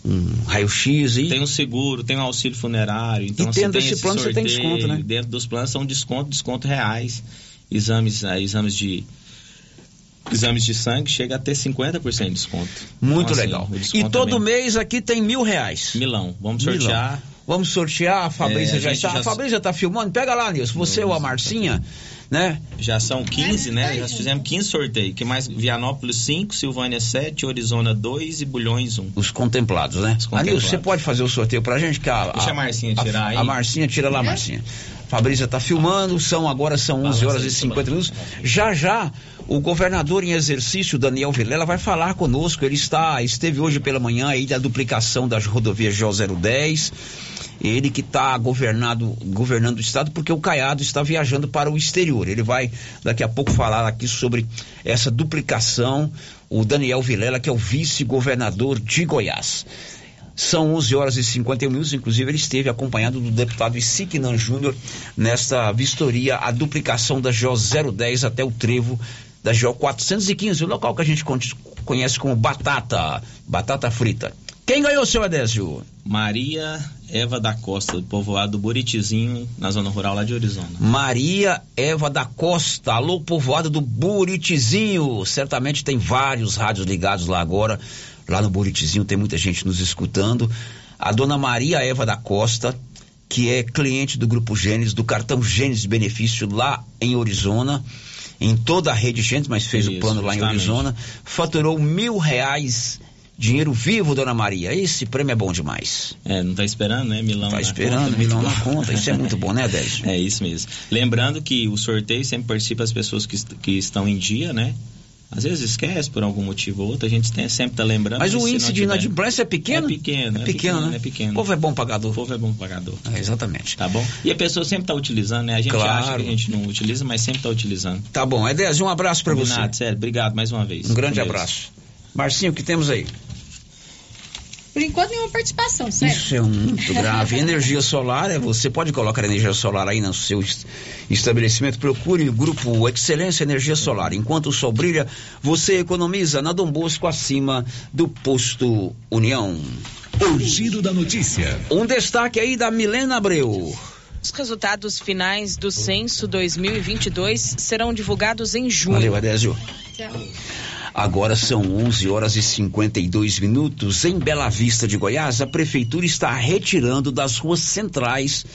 Speaker 4: um raio-x. E...
Speaker 29: Tem um seguro, tem um auxílio funerário. Então,
Speaker 4: E
Speaker 29: assim,
Speaker 4: tendo esse
Speaker 29: esse
Speaker 4: plano, você tem
Speaker 29: sorteio.
Speaker 4: desconto, né?
Speaker 29: Dentro dos planos são desconto, desconto reais. Exames, ah, exames de. Exames de sangue chega a ter 50% de desconto.
Speaker 4: Muito
Speaker 29: Então, assim,
Speaker 4: legal.
Speaker 29: o
Speaker 4: E
Speaker 29: desconto
Speaker 4: todo
Speaker 29: também-
Speaker 4: mês aqui tem mil reais.
Speaker 29: Milão. Vamos
Speaker 4: Milão.
Speaker 29: sortear.
Speaker 4: Vamos sortear, a Fabrícia
Speaker 29: É, a
Speaker 4: já está.
Speaker 29: já-
Speaker 4: A Fabrícia está filmando. Pega lá, Nilson. Você ou a Marcinha, né?
Speaker 29: Já são 15, né? Já fizemos 15 sorteios. Que mais? Vianópolis 5, Silvânia 7, Orizona 2 e Bulhões 1.
Speaker 4: Os contemplados, né? Anilson, você pode fazer o sorteio pra gente? Que a,
Speaker 29: Deixa a Marcinha tirar aí.
Speaker 4: A Marcinha, tira lá, Marcinha. Fabrícia está filmando, são agora são 11 horas e 50 minutos. Já já o governador em exercício, Daniel Vilela, vai falar conosco. Ele está, esteve hoje pela manhã aí da duplicação das rodovias GO010. Ele que está governado, governando o estado, porque o Caiado está viajando para o exterior. Ele vai daqui a pouco falar aqui sobre essa duplicação. O Daniel Vilela, que é o vice-governador de Goiás. São 11 horas e 51 minutos, inclusive ele esteve acompanhado do deputado Isiquinan Júnior nesta vistoria, a duplicação da GO 010 até o trevo da GO 415, o local que a gente con- conhece como Batata, Batata Frita. Quem ganhou, seu Adésio?
Speaker 29: Maria Eva da Costa, do povoado do Buritizinho, na zona rural lá de Arizona.
Speaker 4: Maria Eva da Costa, alô povoado do Buritizinho. Certamente tem vários rádios ligados lá agora. Lá no Buritizinho tem muita gente nos escutando. A dona Maria Eva da Costa, que é cliente do Grupo Gênesis, do cartão Gênesis benefício lá em Arizona, em toda a rede Gênesis, mas fez o
Speaker 29: Isso,
Speaker 4: plano lá em. Arizona, faturou mil reais, dinheiro vivo, dona Maria. Esse prêmio é bom demais.
Speaker 29: É, não tá esperando, né? Milão
Speaker 4: Tá
Speaker 29: na
Speaker 4: esperando,
Speaker 29: conta,
Speaker 4: milão na conta. Isso é muito bom, né, Adésio?
Speaker 29: É isso mesmo. Lembrando que o sorteio sempre participa as pessoas que, que estão em dia, né? Às vezes esquece por algum motivo ou outro, a gente tem, sempre tá lembrando.
Speaker 4: Mas o índice de inadimplência é pequeno?
Speaker 29: É pequeno,
Speaker 4: É pequeno, né?
Speaker 29: É pequeno.
Speaker 4: O povo é bom pagador.
Speaker 29: O povo é bom pagador.
Speaker 4: É, exatamente.
Speaker 29: Tá bom? E a pessoa sempre tá utilizando, né? A gente
Speaker 4: Claro.
Speaker 29: acha que a gente não utiliza, mas sempre tá utilizando.
Speaker 4: Tá bom, Edésio, um abraço pra você.
Speaker 29: Combinado, sério. Obrigado mais uma vez.
Speaker 4: Um grande abraço. Marcinho, o que temos aí?
Speaker 12: Por enquanto, nenhuma participação, certo?
Speaker 4: Isso é muito grave. Energia solar, é você pode colocar energia solar aí no seu est- estabelecimento. Procure o grupo Excelência Energia Solar. Enquanto o sol brilha, você economiza na Dom Bosco acima do posto União.
Speaker 20: O giro da notícia.
Speaker 4: Um destaque aí da Milena Abreu.
Speaker 30: Os resultados finais do censo 2022 serão divulgados em junho.
Speaker 4: Valeu, Adésio.
Speaker 12: Tchau.
Speaker 4: Agora são 11 horas e 52 minutos. Em Bela Vista de Goiás, a prefeitura está retirando das ruas centrais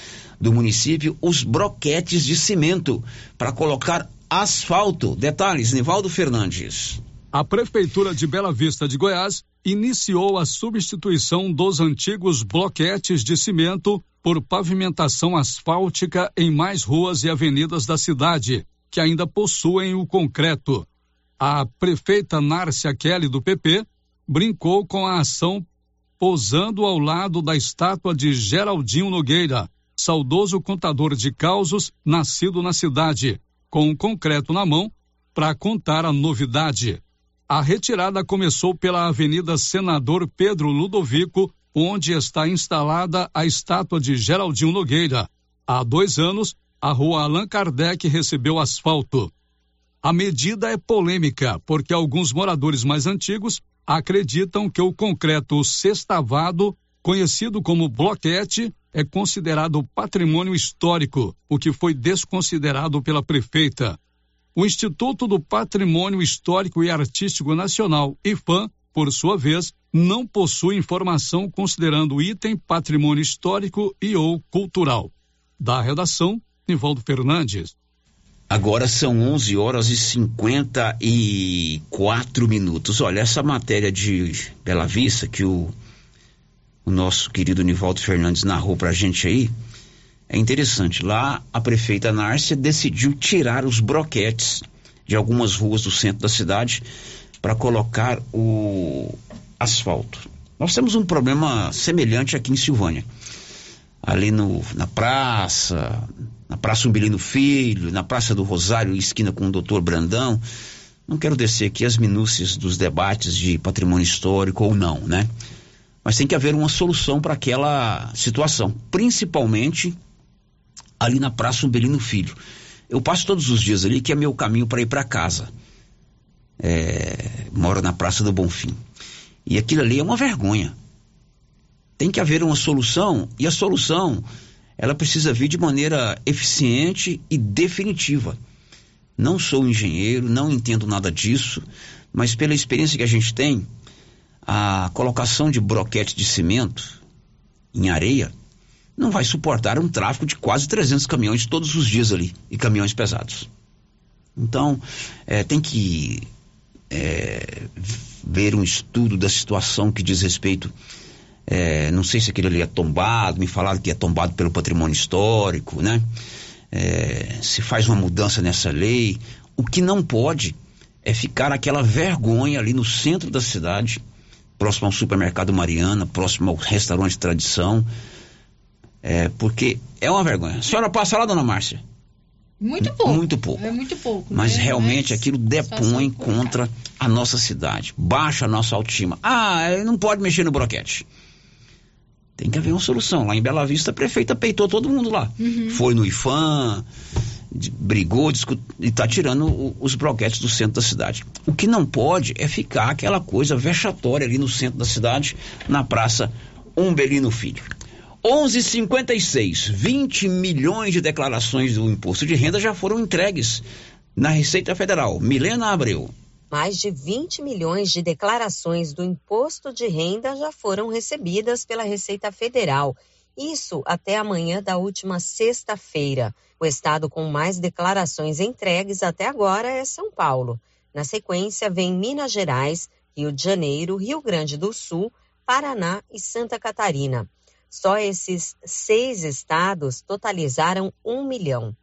Speaker 4: do município os broquetes de cimento para colocar asfalto. Detalhes, Nivaldo Fernandes.
Speaker 7: A Prefeitura de Bela Vista de Goiás iniciou a substituição dos antigos bloquetes de cimento por pavimentação asfáltica em mais ruas e avenidas da cidade, que ainda possuem o concreto. A prefeita Nárcia Kelly, do PP, brincou com a ação posando ao lado da estátua de Geraldinho Nogueira, saudoso contador de causos nascido na cidade, com o concreto na mão para contar a novidade. A retirada começou pela Avenida Senador Pedro Ludovico, onde está instalada a estátua de Geraldinho Nogueira. Há dois anos, a rua Allan Kardec recebeu asfalto. A medida é polêmica, porque alguns moradores mais antigos acreditam que o concreto sextavado, conhecido como bloquete, é considerado patrimônio histórico, o que foi desconsiderado pela prefeita. O Instituto do Patrimônio Histórico e Artístico Nacional, IFAM, por sua vez, não possui informação considerando o item patrimônio histórico e ou cultural. Da redação, Nivaldo Fernandes.
Speaker 4: Agora são 11 horas e 54 minutos. Olha, essa matéria de Bela Vista que o, o nosso querido Nivaldo Fernandes narrou pra gente aí, é interessante. Lá, a prefeita Nárcia decidiu tirar os broquetes de algumas ruas do centro da cidade para colocar o asfalto. Nós temos um problema semelhante aqui em Silvânia. Ali no, na praça, na Praça Umbelino Filho, na Praça do Rosário, esquina com o doutor Brandão. Não quero descer aqui as minúcias dos debates de patrimônio histórico ou não, né? Mas tem que haver uma solução para aquela situação, principalmente ali na Praça Umbelino Filho. Eu passo todos os dias ali, que é meu caminho para ir para casa. É, moro na Praça do Bonfim. E aquilo ali é uma vergonha. Tem que haver uma solução, e a solução, ela precisa vir de maneira eficiente e definitiva. Não sou engenheiro, não entendo nada disso, mas pela experiência que a gente tem, a colocação de broquete de cimento em areia não vai suportar um tráfego de quase 300 caminhões todos os dias ali e caminhões pesados. Então, é, tem que é, ver um estudo da situação que diz respeito. É, não sei se aquele ali é tombado, me falaram que é tombado pelo patrimônio histórico, né? É, se faz uma mudança nessa lei. O que não pode é ficar aquela vergonha ali no centro da cidade, próximo ao supermercado Mariana, próximo ao restaurante Tradição é, porque é uma vergonha. A senhora passa lá, dona Márcia?
Speaker 12: Muito pouco.
Speaker 4: Muito pouco.
Speaker 12: É muito pouco.
Speaker 4: Mas
Speaker 12: né?
Speaker 4: realmente
Speaker 12: Mas
Speaker 4: aquilo depõe contra a nossa cidade. Baixa a nossa autoestima. Ah, não pode mexer no broquete. Tem que haver uma solução. Lá em Bela Vista, a prefeita peitou todo mundo lá.
Speaker 12: Uhum.
Speaker 4: Foi no IFAM, brigou e está tirando os broquetes do centro da cidade. O que não pode é ficar aquela coisa vexatória ali no centro da cidade, na praça Umbelino Filho. 11:56, 20 milhões de declarações do imposto de renda já foram entregues na Receita Federal. Milena Abreu.
Speaker 31: Mais de 20 milhões de declarações do imposto de renda já foram recebidas pela Receita Federal. Isso até amanhã da última sexta-feira. O estado com mais declarações entregues até agora é São Paulo. Na sequência, vem Minas Gerais, Rio de Janeiro, Rio Grande do Sul, Paraná e Santa Catarina. Só esses seis estados totalizaram um milhão.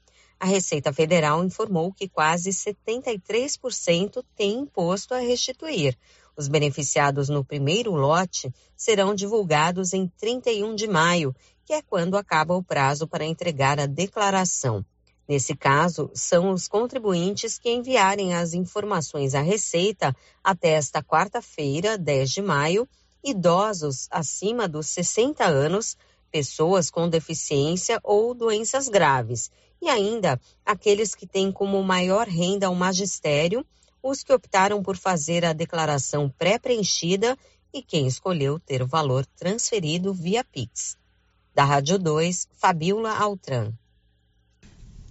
Speaker 31: A Receita Federal informou que quase 73% tem imposto a restituir. Os beneficiados no primeiro lote serão divulgados em 31 de maio, que é quando acaba o prazo para entregar a declaração. Nesse caso, são os contribuintes que enviarem as informações à Receita até esta quarta-feira, 10 de maio, idosos acima dos 60 anos, pessoas com deficiência ou doenças graves, e ainda aqueles que têm como maior renda o magistério, os que optaram por fazer a declaração pré-preenchida e quem escolheu ter o valor transferido via Pix. Da Rádio 2, Fabiola Altran.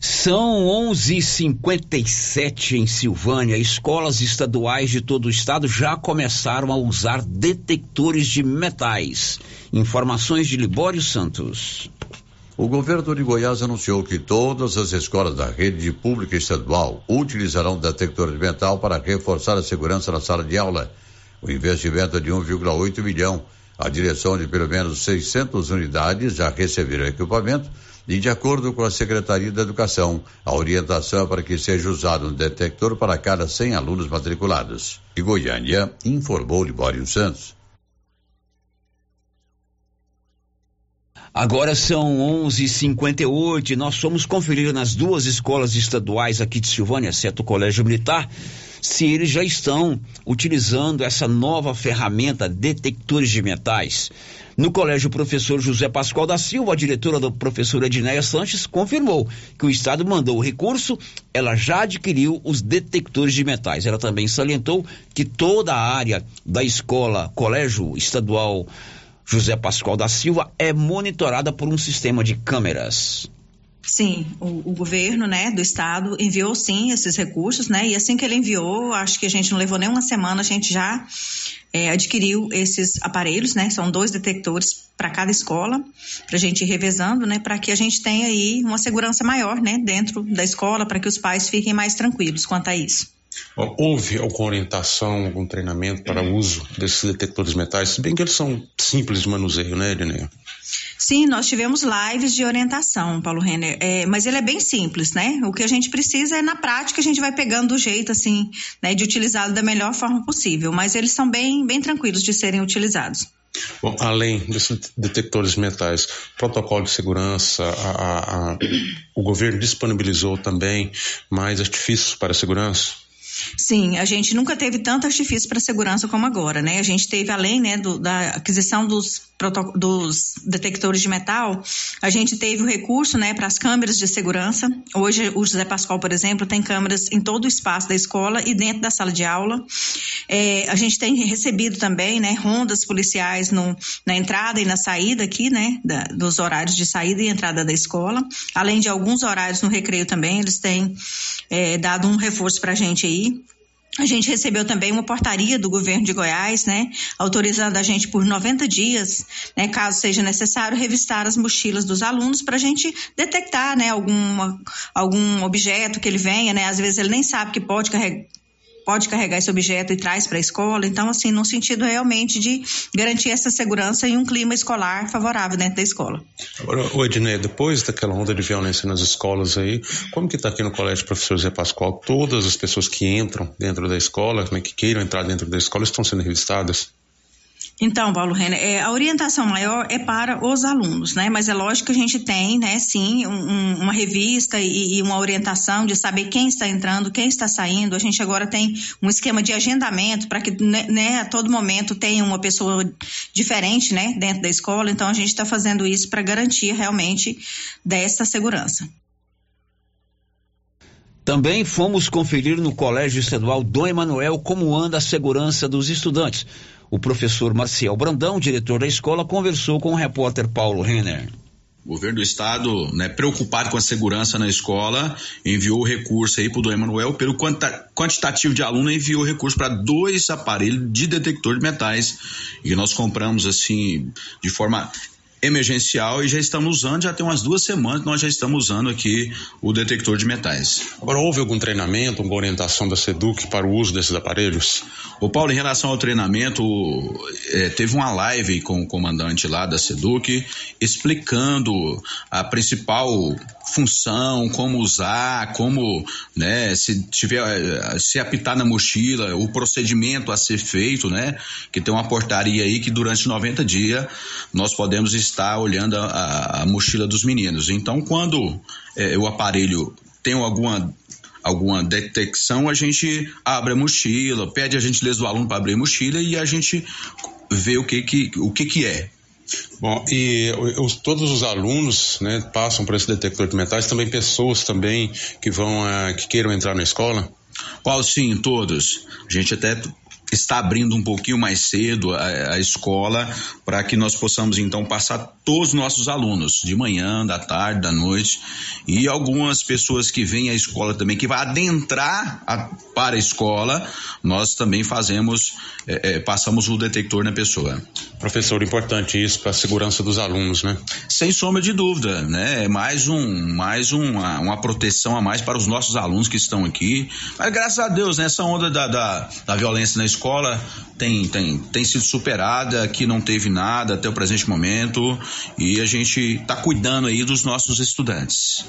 Speaker 4: São 11:57 em Silvânia. Escolas estaduais de todo o estado já começaram a usar detectores de metais. Informações de Libório Santos.
Speaker 32: O governo de Goiás anunciou que todas as escolas da rede pública estadual utilizarão detector de metal para reforçar a segurança na sala de aula. O investimento é de 1,8 milhão. A direção de pelo menos 600 unidades já receberam equipamento e, de acordo com a Secretaria da Educação, a orientação é para que seja usado um detector para cada 100 alunos matriculados. E Goiânia informou Libório Santos.
Speaker 4: Agora são 11:58. e Nós fomos conferir nas duas escolas estaduais aqui de Silvânia, exceto o Colégio Militar, se eles já estão utilizando essa nova ferramenta detectores de metais. No colégio professor José Pascoal da Silva, a diretora da professora Edneia Sanches confirmou que o Estado mandou o recurso, ela já adquiriu os detectores de metais. Ela também salientou que toda a área da escola, colégio estadual José Pascoal da Silva, é monitorada por um sistema de câmeras.
Speaker 33: Sim, o, o, governo, né, do estado enviou sim esses recursos, né, e assim que ele enviou, acho que a gente não levou nem uma semana, a gente já é, adquiriu esses aparelhos, né, são dois detectores para cada escola, para a gente ir revezando, né, para que a gente tenha aí uma segurança maior, né, dentro da escola, para que os pais fiquem mais tranquilos quanto a isso.
Speaker 34: Houve alguma orientação, algum treinamento para o uso desses detectores metais, se bem que eles são simples de manuseio, né, Edneia?
Speaker 33: Sim, nós tivemos lives de orientação, Paulo Renner, é, mas ele é bem simples, né? O que a gente precisa é na prática a gente vai pegando do jeito assim, né, de utilizá-lo da melhor forma possível, mas eles são bem, bem tranquilos de serem utilizados.
Speaker 34: Bom, além desses detectores metais, protocolo de segurança, a, a, a, o governo disponibilizou também mais artifícios para segurança?
Speaker 33: Sim, a gente nunca teve tanto artifício para segurança como agora, né? A gente teve, além né, do, da aquisição dos, dos detectores de metal, a gente teve o recurso né, para as câmeras de segurança. Hoje, o José Pascoal, por exemplo, tem câmeras em todo o espaço da escola e dentro da sala de aula. É, a gente tem recebido também né, rondas policiais no, na entrada e na saída aqui, né? Da, dos horários de saída e entrada da escola. Além de alguns horários no recreio também, eles têm é, dado um reforço para a gente aí. A gente recebeu também uma portaria do governo de Goiás, né, autorizando a gente por 90 dias, né, caso seja necessário, revistar as mochilas dos alunos para a gente detectar, né, alguma, algum objeto que ele venha, né, às vezes ele nem sabe que pode carregar pode carregar esse objeto e traz para a escola. Então, assim, no sentido realmente de garantir essa segurança e um clima escolar favorável dentro da escola.
Speaker 34: Agora, o Ednei, depois daquela onda de violência nas escolas aí, como que está aqui no Colégio Professor Zé Pascoal? Todas as pessoas que entram dentro da escola, né, que queiram entrar dentro da escola, estão sendo revistadas?
Speaker 33: Então, Paulo Renner, é, a orientação maior é para os alunos, né? Mas é lógico que a gente tem, né, sim, um, uma revista e, e, uma orientação de saber quem está entrando, quem está saindo. A gente agora tem um esquema de agendamento para que, né, né, a todo momento tenha uma pessoa diferente, né, dentro da escola. Então, a gente está fazendo isso para garantir realmente dessa segurança.
Speaker 4: Também fomos conferir no Colégio Estadual Dom Emanuel como anda a segurança dos estudantes. O professor Marcial Brandão, diretor da escola, conversou com o repórter Paulo Renner.
Speaker 35: O governo do estado, né, preocupado com a segurança na escola, enviou o recurso aí para o Dom Emanuel, pelo quantitativo de aluno, enviou recurso para dois aparelhos de detector de metais, e nós compramos assim, de forma emergencial e já estamos usando, já tem umas duas semanas nós já estamos usando aqui o detector de metais.
Speaker 34: Agora, houve algum treinamento, alguma orientação da SEDUC para o uso desses aparelhos?
Speaker 35: O Paulo, em relação ao treinamento, é, teve uma live com o comandante lá da SEDUC explicando a principal função, como usar, como, né, se tiver, se apitar na mochila, o procedimento a ser feito, né, que tem uma portaria aí que durante 90 dias nós podemos estar olhando a, a mochila dos meninos. Então, quando é, o aparelho tem alguma alguma detecção, a gente abre a mochila, pede a gentileza do aluno para abrir a mochila e a gente vê o que que, o que, que é.
Speaker 34: Bom, e os, todos os alunos, né, passam por esse detector de metais, também pessoas também que vão, uh, que queiram entrar na escola?
Speaker 35: Qual sim, todos. A gente até está abrindo um pouquinho mais cedo a, a escola para que nós possamos então passar todos os nossos alunos de manhã, da tarde, da noite e algumas pessoas que vêm à escola também que vai adentrar a, para a escola nós também fazemos é, é, passamos o detector na pessoa.
Speaker 34: Professor, importante isso para a segurança dos alunos, né?
Speaker 35: Sem sombra de dúvida, né? É mais um mais uma, uma proteção a mais para os nossos alunos que estão aqui. Mas graças a Deus, né? Essa onda da, da, da violência na escola escola tem, tem, tem sido superada, que não teve nada até o presente momento e a gente está cuidando aí dos nossos estudantes.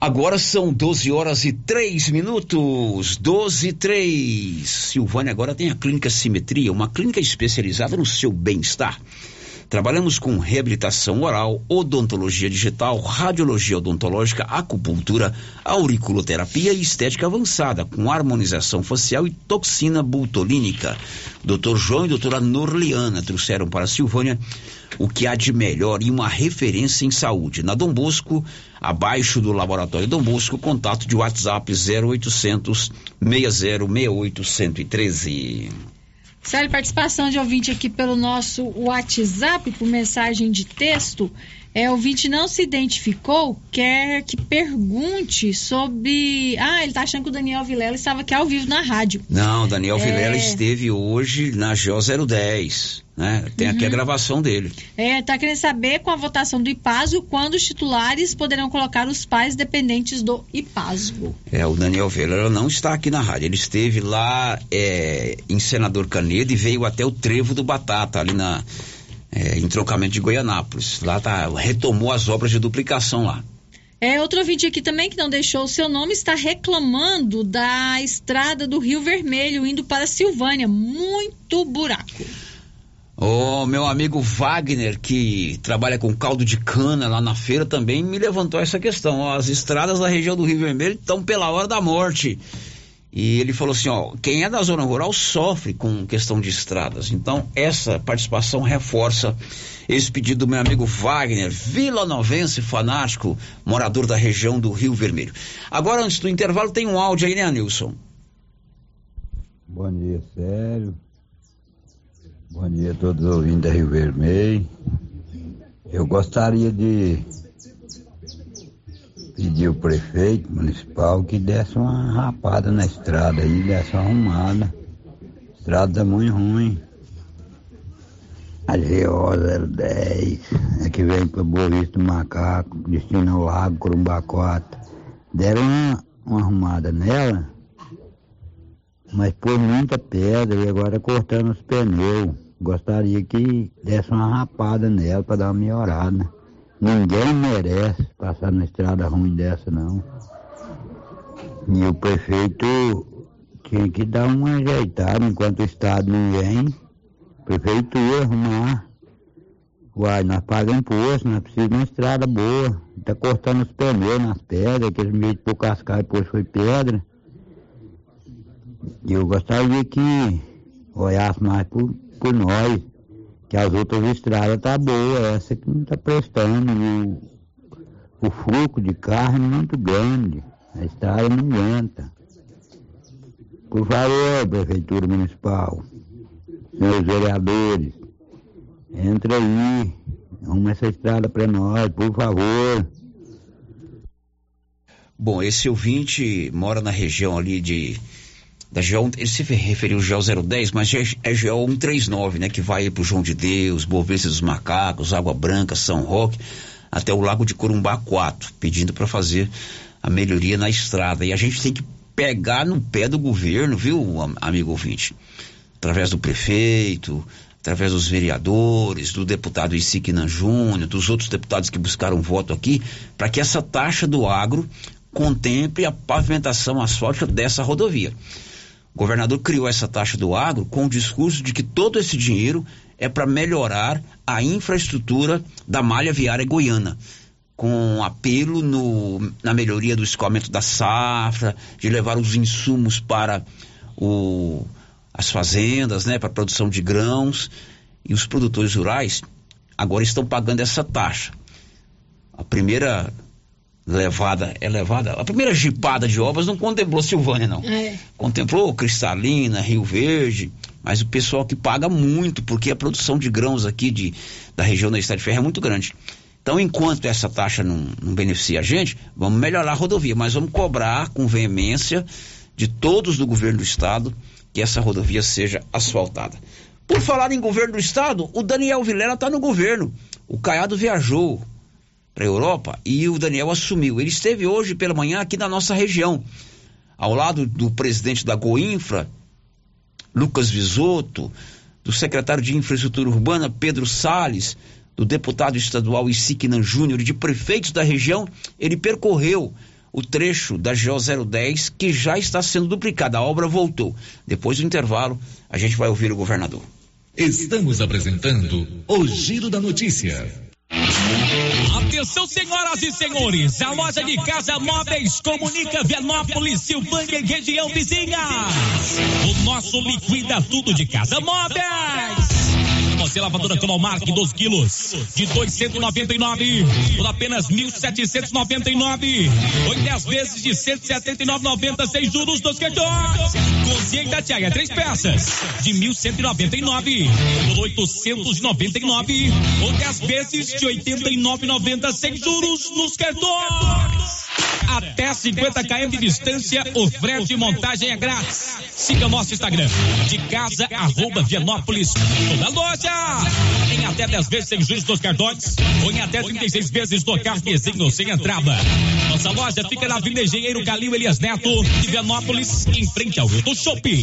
Speaker 4: Agora são 12 horas e 3 minutos. 12 e 3. Silvânia agora tem a Clínica Simetria, uma clínica especializada no seu bem-estar. Trabalhamos com reabilitação oral, odontologia digital, radiologia odontológica, acupuntura, auriculoterapia e estética avançada, com harmonização facial e toxina butolínica. Dr. João e doutora Norliana trouxeram para a Silvânia o que há de melhor e uma referência em saúde. Na Dom Bosco, abaixo do Laboratório Dom Bosco, contato de WhatsApp 0800 6068 113.
Speaker 12: Sério, participação de ouvinte aqui pelo nosso WhatsApp, por mensagem de texto. É, o ouvinte não se identificou, quer que pergunte sobre. Ah, ele tá achando que o Daniel Vilela estava aqui ao vivo na rádio.
Speaker 4: Não, Daniel é... Vilela esteve hoje na GO 010. Né? Tem uhum. aqui a uhum. gravação dele.
Speaker 12: É, tá querendo saber com a votação do IPASGO quando os titulares poderão colocar os pais dependentes do IPASGO.
Speaker 4: É, o Daniel Vieira não está aqui na rádio. Ele esteve lá é, em Senador Canedo e veio até o Trevo do Batata, ali na é, em trocamento de Goianápolis. Lá tá, retomou as obras de duplicação lá.
Speaker 12: É, outro ouvinte aqui também que não deixou o seu nome está reclamando da estrada do Rio Vermelho indo para Silvânia. Muito buraco.
Speaker 4: O meu amigo Wagner, que trabalha com caldo de cana lá na feira, também me levantou essa questão. As estradas da região do Rio Vermelho estão pela hora da morte. E ele falou assim, ó, quem é da zona rural sofre com questão de estradas. Então, essa participação reforça esse pedido do meu amigo Wagner, Vila Novense fanático, morador da região do Rio Vermelho. Agora, antes do intervalo, tem um áudio aí, né, Nilson?
Speaker 36: Bom dia, Sério. Bom dia a todos os ouvintes da Rio Vermelho. Eu gostaria de pedir ao prefeito municipal que desse uma rapada na estrada aí, desse uma arrumada. Estrada tá muito ruim. A GO 010 é que vem para Boa do Macaco, destino ao Lago Corumbá 4. Deram uma, uma arrumada nela, mas pôs muita pedra e agora cortando os pneus. Gostaria que desse uma rapada nela para dar uma melhorada. Ninguém merece passar na estrada ruim dessa, não. E o prefeito tinha que dar uma ajeitada enquanto o Estado não vem. Prefeitura arrumar. Uai, nós pagamos imposto, nós precisamos de uma estrada boa. Está cortando os pneus nas pedras, aqueles meios por cascar depois foi pedra. E eu gostaria que olhasse mais por, por nós, que as outras estradas tá boa, essa que não está prestando. O, o fluxo de carro é muito grande, a estrada não aguenta. Por favor, Prefeitura Municipal, senhores vereadores, entra aí, arruma essa estrada para nós, por favor.
Speaker 4: Bom, esse ouvinte mora na região ali de da GO, ele se referiu ao GO 010, mas é, é GO 139, né? Que vai para o João de Deus, Boa dos Macacos, Água Branca, São Roque, até o Lago de Corumbá 4, pedindo para fazer a melhoria na estrada. E a gente tem que pegar no pé do governo, viu, amigo ouvinte? Através do prefeito, através dos vereadores, do deputado Isiquinan Júnior, dos outros deputados que buscaram voto aqui, para que essa taxa do agro contemple a pavimentação asfáltica dessa rodovia. O governador criou essa taxa do agro com o discurso de que todo esse dinheiro é para melhorar a infraestrutura da malha viária goiana, com apelo no, na melhoria do escoamento da safra, de levar os insumos para o, as fazendas, né, para a produção de grãos. E os produtores rurais agora estão pagando essa taxa. A primeira levada, é levada. A primeira jipada de obras não contemplou Silvânia, não. É. Contemplou Cristalina, Rio Verde, mas o pessoal que paga muito, porque a produção de grãos aqui de, da região da Estado de Ferro é muito grande. Então, enquanto essa taxa não, não beneficia a gente, vamos melhorar a rodovia, mas vamos cobrar com veemência de todos do governo do estado que essa rodovia seja asfaltada. Por falar em governo do estado, o Daniel Vilela está no governo. O Caiado viajou para a Europa e o Daniel assumiu. Ele esteve hoje pela manhã aqui na nossa região, ao lado do presidente da Goinfra, Lucas Visoto, do secretário de Infraestrutura Urbana, Pedro Sales, do deputado estadual Isiquinan Júnior e de prefeitos da região, ele percorreu o trecho da GO 010 que já está sendo duplicada. A obra voltou. Depois do intervalo, a gente vai ouvir o governador.
Speaker 20: Estamos apresentando o Giro da Notícia.
Speaker 37: Atenção, senhoras e senhores, a loja de casa móveis comunica Vianópolis, Silvânia e região vizinha. O nosso liquida tudo de casa móveis. Você lavadora Comalmark 12 quilos de 299 por apenas 1.799. Oito 10 vezes de 179,90 sem juros dos cartões. Cozinha Itatiaia, três peças de 1.199 por 899 ou 10 vezes de 89,90 sem juros nos cartões. Até 50 km de distância, o frete e montagem é grátis. Siga nosso Instagram, de casa, arroba Vianópolis. Toda loja em até 10 vezes sem juros dos cartões, ou em até 36 vezes no cartezinho sem entrada. Nossa loja fica na Avenida Engenheiro Calil Elias Neto, de Vianópolis, em frente ao Hilton Shopping.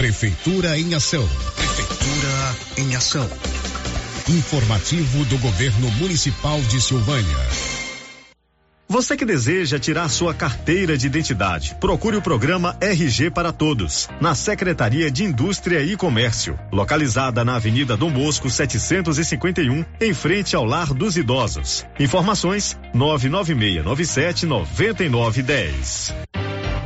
Speaker 28: Prefeitura em Ação. Prefeitura em Ação. Informativo do Governo Municipal de Silvânia.
Speaker 27: Você que deseja tirar sua carteira de identidade, procure o programa RG para Todos, na Secretaria de Indústria e Comércio, localizada na Avenida Dom Bosco 751, em frente ao Lar dos Idosos. Informações: 99697 9910.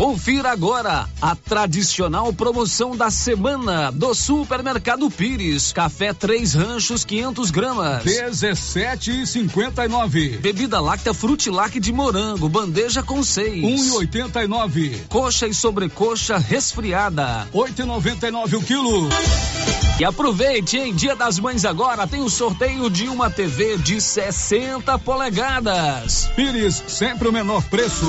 Speaker 23: Confira agora a tradicional promoção da semana do Supermercado Pires. Café três ranchos 500 gramas.
Speaker 7: 17,59.
Speaker 23: Bebida láctea Frutilac de morango, bandeja com seis.
Speaker 7: 1,89.
Speaker 23: Coxa e sobrecoxa resfriada.
Speaker 7: 8,99 o quilo.
Speaker 23: E aproveite, em Dia das Mães agora tem o sorteio de uma TV de 60 polegadas.
Speaker 7: Pires, sempre o menor preço.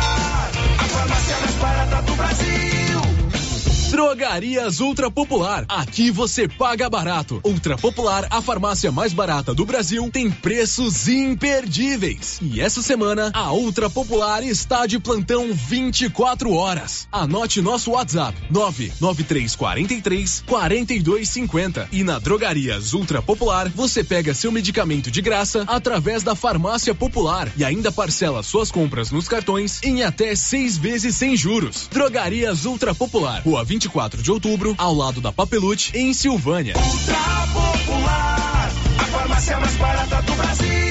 Speaker 38: A
Speaker 10: Drogarias Ultra Popular. Aqui você paga barato. Ultra Popular, a farmácia mais barata do Brasil, tem preços imperdíveis. E essa semana, a Ultra Popular está de plantão 24 horas. Anote nosso WhatsApp: 99343 4250. E na Drogarias Ultra Popular, você pega seu medicamento de graça através da Farmácia Popular e ainda parcela suas compras nos cartões em até seis vezes sem juros. Drogarias Ultra Popular, Rua 24 de outubro, ao lado da Papelute, em Silvânia.
Speaker 38: Ultra Popular, a farmácia mais barata do Brasil.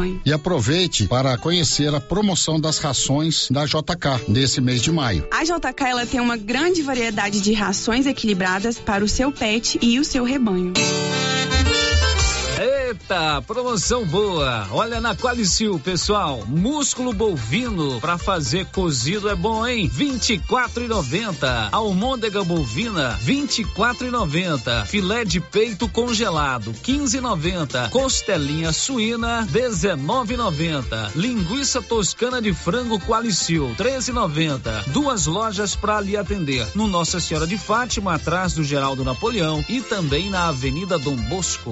Speaker 38: E aproveite para conhecer a promoção das rações da JK nesse mês de maio.
Speaker 39: A JK ela tem uma grande variedade de rações equilibradas para o seu pet e o seu rebanho.
Speaker 23: Eita, promoção boa. Olha na Qualicil, pessoal. Músculo bovino para fazer cozido é bom, hein? 24,90. Almôndega bovina, 24,90. Filé de peito congelado, 15,90. Costelinha suína, 19,90. Linguiça toscana de frango Qualicil, 13,90. Duas lojas para lhe atender. No Nossa Senhora de Fátima, atrás do Geraldo Napoleão e também na Avenida Dom Bosco.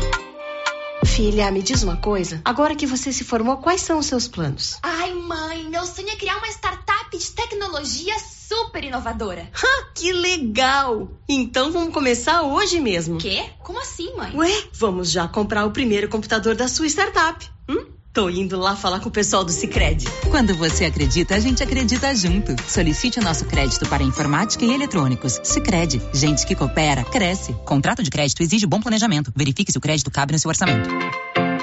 Speaker 40: Filha, me diz uma coisa. Agora que você se formou, quais são os seus planos?
Speaker 41: Ai, mãe, meu sonho é criar uma startup de tecnologia super inovadora.
Speaker 40: Ha, que legal! Então vamos começar hoje mesmo.
Speaker 41: Quê? Como assim, mãe?
Speaker 40: Ué, vamos já comprar o primeiro computador da sua startup. Hum? Tô indo lá falar com o pessoal do Cicred.
Speaker 42: Quando você acredita, a gente acredita junto. Solicite o nosso crédito para informática e eletrônicos. Cicred, gente que coopera, cresce. Contrato de crédito exige bom planejamento. Verifique se o crédito cabe no seu orçamento.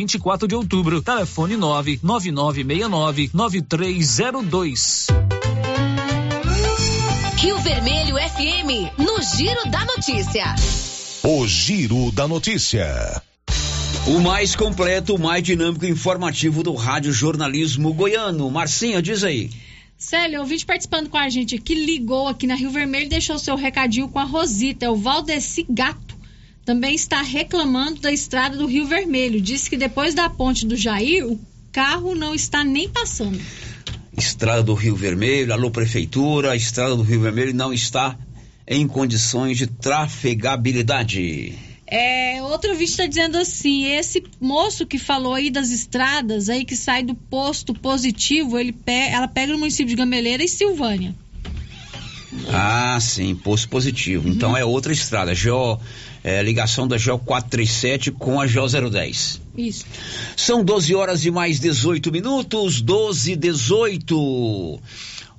Speaker 23: 24 de Outubro, telefone 99969 9302.
Speaker 43: Rio Vermelho FM, no Giro da Notícia.
Speaker 20: O Giro da Notícia.
Speaker 4: O mais completo, o mais dinâmico e informativo do Rádio Jornalismo Goiano. Marcinha, diz aí.
Speaker 12: Célio, ouvinte participando com a gente aqui, ligou aqui na Rio Vermelho e deixou seu recadinho com a Rosita, é o Valdeci Gato. Também está reclamando da estrada do Rio Vermelho. Disse que depois da ponte do Jair, o carro não está nem passando.
Speaker 4: Estrada do Rio Vermelho, alô prefeitura, a estrada do Rio Vermelho não está em condições de trafegabilidade.
Speaker 12: É, outro vídeo está dizendo assim: esse moço que falou aí das estradas aí que sai do posto positivo, ele pe ela pega no município de Gameleira e Silvânia.
Speaker 4: Ah, sim, posto positivo.
Speaker 12: Uhum.
Speaker 4: Então é outra estrada, GO, é, ligação da GO 437 com a GO 010.
Speaker 12: Isso.
Speaker 4: São 12 horas e mais 18 minutos, 12 e 18.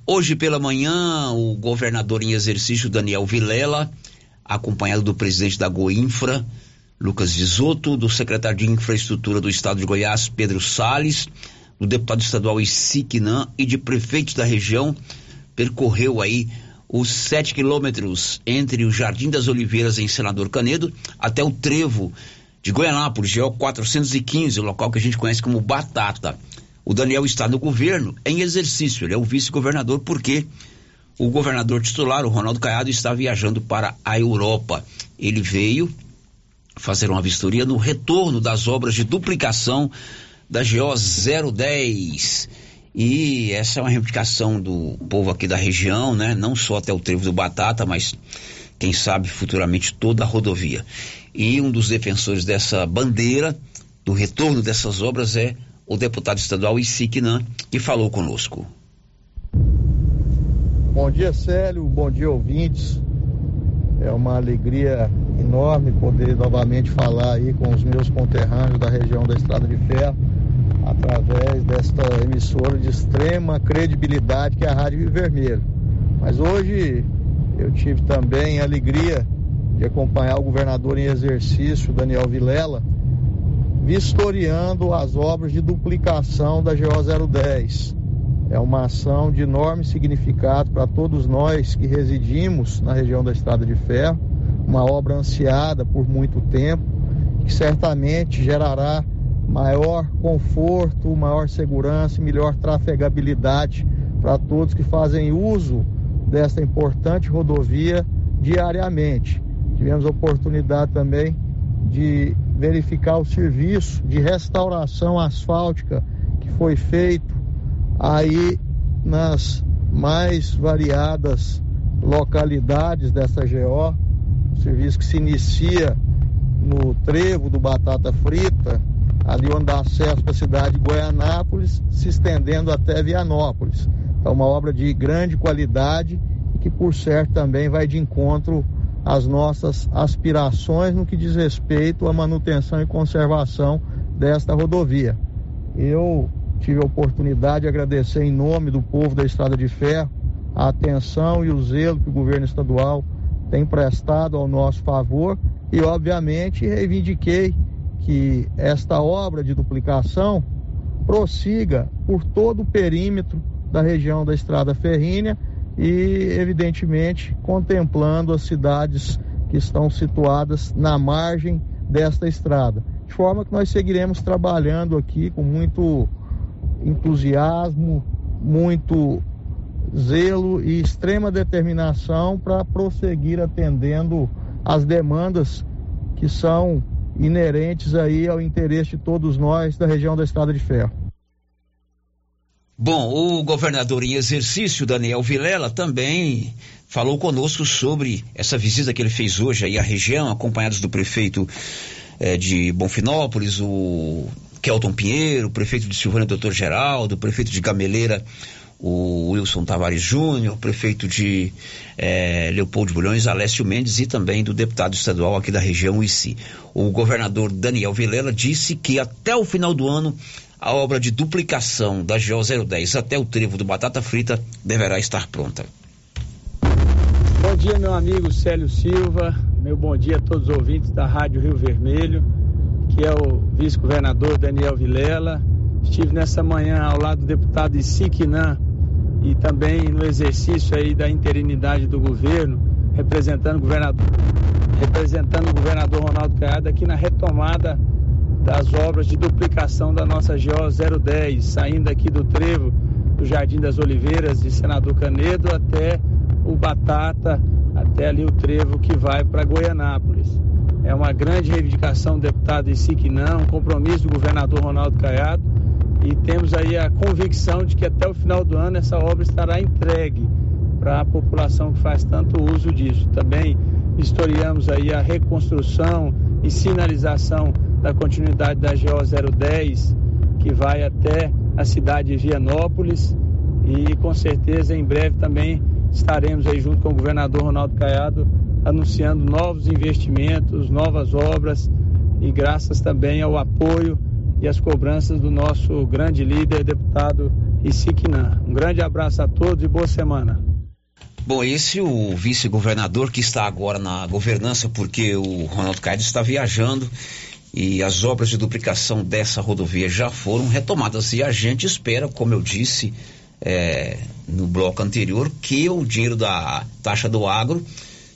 Speaker 4: Hoje pela manhã, o governador em exercício Daniel Vilela, acompanhado do presidente da Goinfra, Lucas Visoto, do secretário de Infraestrutura do Estado de Goiás, Pedro Sales, do deputado estadual Isiquinã e de prefeitos da região, percorreu aí os sete quilômetros entre o Jardim das Oliveiras em Senador Canedo até o trevo de Goianápolis, GO 415, o local que a gente conhece como Batata. O Daniel está no governo em exercício, ele é o vice-governador porque o governador titular, o Ronaldo Caiado, está viajando para a Europa. Ele veio fazer uma vistoria no retorno das obras de duplicação da GO 010. E essa é uma reivindicação do povo aqui da região, né? Não só até o trevo do Batata, mas quem sabe futuramente toda a rodovia. E um dos defensores dessa bandeira, do retorno dessas obras, é o deputado estadual Isiquinan, que falou conosco.
Speaker 44: Bom dia, Célio. Bom dia, ouvintes. É uma alegria enorme poder novamente falar aí com os meus conterrâneos da região da Estrada de Ferro, através desta emissora de extrema credibilidade que é a Rádio Vermelho. Mas hoje eu tive também a alegria de acompanhar o governador em exercício, Daniel Vilela, vistoriando as obras de duplicação da GO 010. É uma ação de enorme significado para todos nós que residimos na região da Estrada de Ferro, uma obra ansiada por muito tempo, que certamente gerará maior conforto, maior segurança e melhor trafegabilidade para todos que fazem uso desta importante rodovia diariamente. Tivemos a oportunidade também de verificar o serviço de restauração asfáltica que foi feito aí nas mais variadas localidades dessa GO, um serviço que se inicia no trevo do Batata Frita, ali onde dá acesso para a cidade de Goianápolis, se estendendo até Vianópolis. É uma obra de grande qualidade e que, por certo, também vai de encontro às nossas aspirações no que diz respeito à manutenção e conservação desta rodovia. Eu tive a oportunidade de agradecer em nome do povo da Estrada de Ferro a atenção e o zelo que o governo estadual tem prestado ao nosso favor e, obviamente, reivindiquei que esta obra de duplicação prossiga por todo o perímetro da região da Estrada Ferrínea e, evidentemente, contemplando as cidades que estão situadas na margem desta estrada. De forma que nós seguiremos trabalhando aqui com muito entusiasmo, muito zelo e extrema determinação para prosseguir atendendo as demandas que são inerentes aí ao interesse de todos nós da região da Estrada de Ferro.
Speaker 4: Bom, o governador em exercício, Daniel Vilela, também falou conosco sobre essa visita que ele fez hoje aí à região, acompanhados do prefeito eh, de Bonfinópolis, o Kelton Pinheiro, o prefeito de Silvânia, doutor Geraldo, prefeito de Gameleira, o Wilson Tavares Júnior, prefeito de eh, Leopoldo Bulhões, Alessio Mendes e também do deputado estadual aqui da região, ICI. O governador Daniel Vilela disse que até o final do ano a obra de duplicação da GO 010 até o trevo do Batata Frita deverá estar pronta.
Speaker 45: Bom dia, meu amigo Célio Silva. Meu bom dia a todos os ouvintes da Rádio Rio Vermelho, que é o vice-governador Daniel Vilela. Estive nessa manhã ao lado do deputado Isiquinan e também no exercício aí da interinidade do governo, representando o governador, representando o governador Ronaldo Caiado aqui na retomada das obras de duplicação da nossa GO 010, saindo aqui do trevo do Jardim das Oliveiras de Senador Canedo até o Batata, até ali o trevo que vai para Goianápolis. É uma grande reivindicação do deputado Isiquinã, um compromisso do governador Ronaldo Caiado e temos aí a convicção de que até o final do ano essa obra estará entregue para a população que faz tanto uso disso. Também historiamos aí a reconstrução e sinalização da continuidade da GO 010, que vai até a cidade de Vianópolis. E com certeza em breve também estaremos aí junto com o governador Ronaldo Caiado anunciando novos investimentos, novas obras e graças também ao apoio e às cobranças do nosso grande líder, deputado Isiquinan. Um grande abraço a todos e boa semana.
Speaker 4: Bom, esse é o vice-governador que está agora na governança, porque o Ronaldo Caiado está viajando e as obras de duplicação dessa rodovia já foram retomadas. E a gente espera, como eu disse é, no bloco anterior, que o dinheiro da taxa do agro,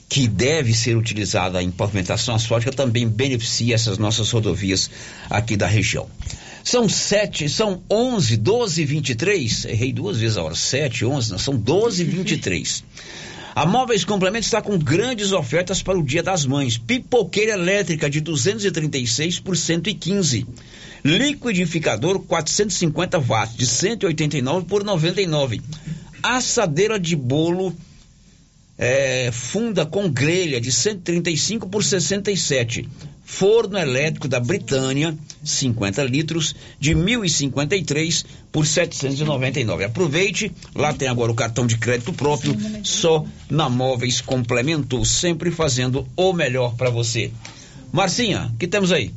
Speaker 4: que deve ser utilizada em pavimentação asfáltica, também beneficie essas nossas rodovias aqui da região. São sete, são onze, doze e vinte e três. Errei duas vezes a hora. Sete, onze, não, são doze e vinte e três. A Móveis Complemento está com grandes ofertas para o Dia das Mães. Pipoqueira elétrica de 236 por 115. Liquidificador 450 watts de 189 por 99. Assadeira de bolo é, funda com grelha de 135 por 67. Forno elétrico da Britânia, 50 litros, de 1.053 por 799. Aproveite, lá tem agora o cartão de crédito próprio, só na Móveis Complemento, sempre fazendo o melhor para você. Marcinha, que temos aí?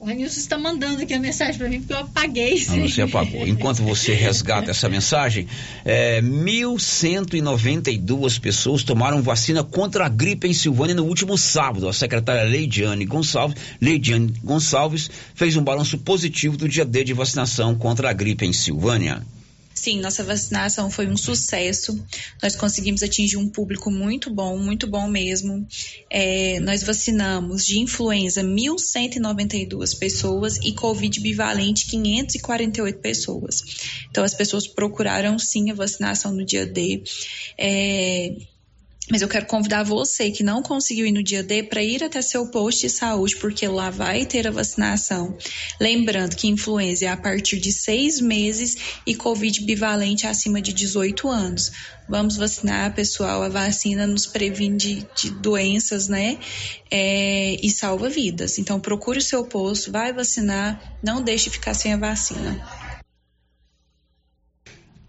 Speaker 12: O Renilson está mandando aqui a mensagem para mim porque eu apaguei.
Speaker 4: Não, você apagou. Enquanto você resgata essa mensagem, é, 1.192 pessoas tomaram vacina contra a gripe em Silvânia no último sábado. A secretária Leidiane Gonçalves, Leidiane Gonçalves fez um balanço positivo do dia D de vacinação contra a gripe em Silvânia.
Speaker 46: Sim, nossa vacinação foi um sucesso. Nós conseguimos atingir um público muito bom, muito bom mesmo. É, nós vacinamos de influenza 1.192 pessoas e Covid bivalente 548 pessoas. Então, as pessoas procuraram sim a vacinação no dia D. É, mas eu quero convidar você que não conseguiu ir no dia D para ir até seu posto de saúde, porque lá vai ter a vacinação. Lembrando que influenza é a partir de seis meses e Covid bivalente acima de 18 anos. Vamos vacinar, pessoal. A vacina nos previne de, de doenças, né? É, e salva vidas. Então, procure o seu posto, vai vacinar, não deixe ficar sem a vacina.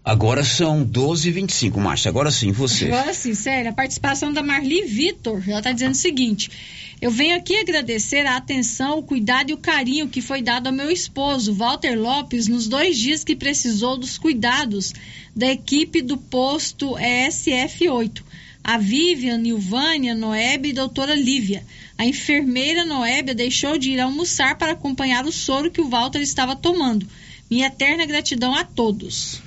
Speaker 4: Agora são 12h25, Márcia. Agora sim, você.
Speaker 12: Agora sim, sério. A participação da Marli Vitor, ela está dizendo o seguinte: eu venho aqui agradecer a atenção, o cuidado e o carinho que foi dado ao meu esposo, Walter Lopes, nos dois dias que precisou dos cuidados da equipe do posto ESF8. A Vivian, Nilvânia, Noeb e doutora Lívia. A enfermeira Noébia deixou de ir almoçar para acompanhar o soro que o Walter estava tomando. Minha eterna gratidão a todos.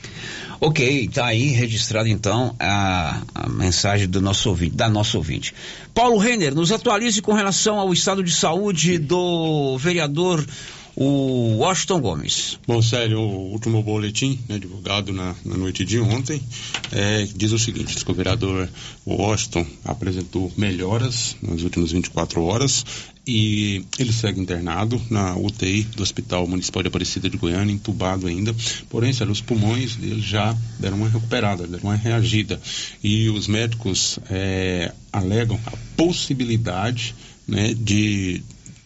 Speaker 4: Ok, está aí registrado então a, a, mensagem do nosso ouvinte, da nossa ouvinte. Paulo Renner, nos atualize com relação ao estado de saúde do vereador o Washington Gomes.
Speaker 47: Bom, sério, o último boletim né, divulgado na, na, noite de ontem é, diz o seguinte: o vereador Washington apresentou melhoras nas últimas 24 horas e ele segue internado na UTI do Hospital Municipal de Aparecida de Goiânia, entubado ainda. Porém, sério, os pulmões dele já deram uma recuperada, deram uma reagida. E os médicos é, alegam a possibilidade né, de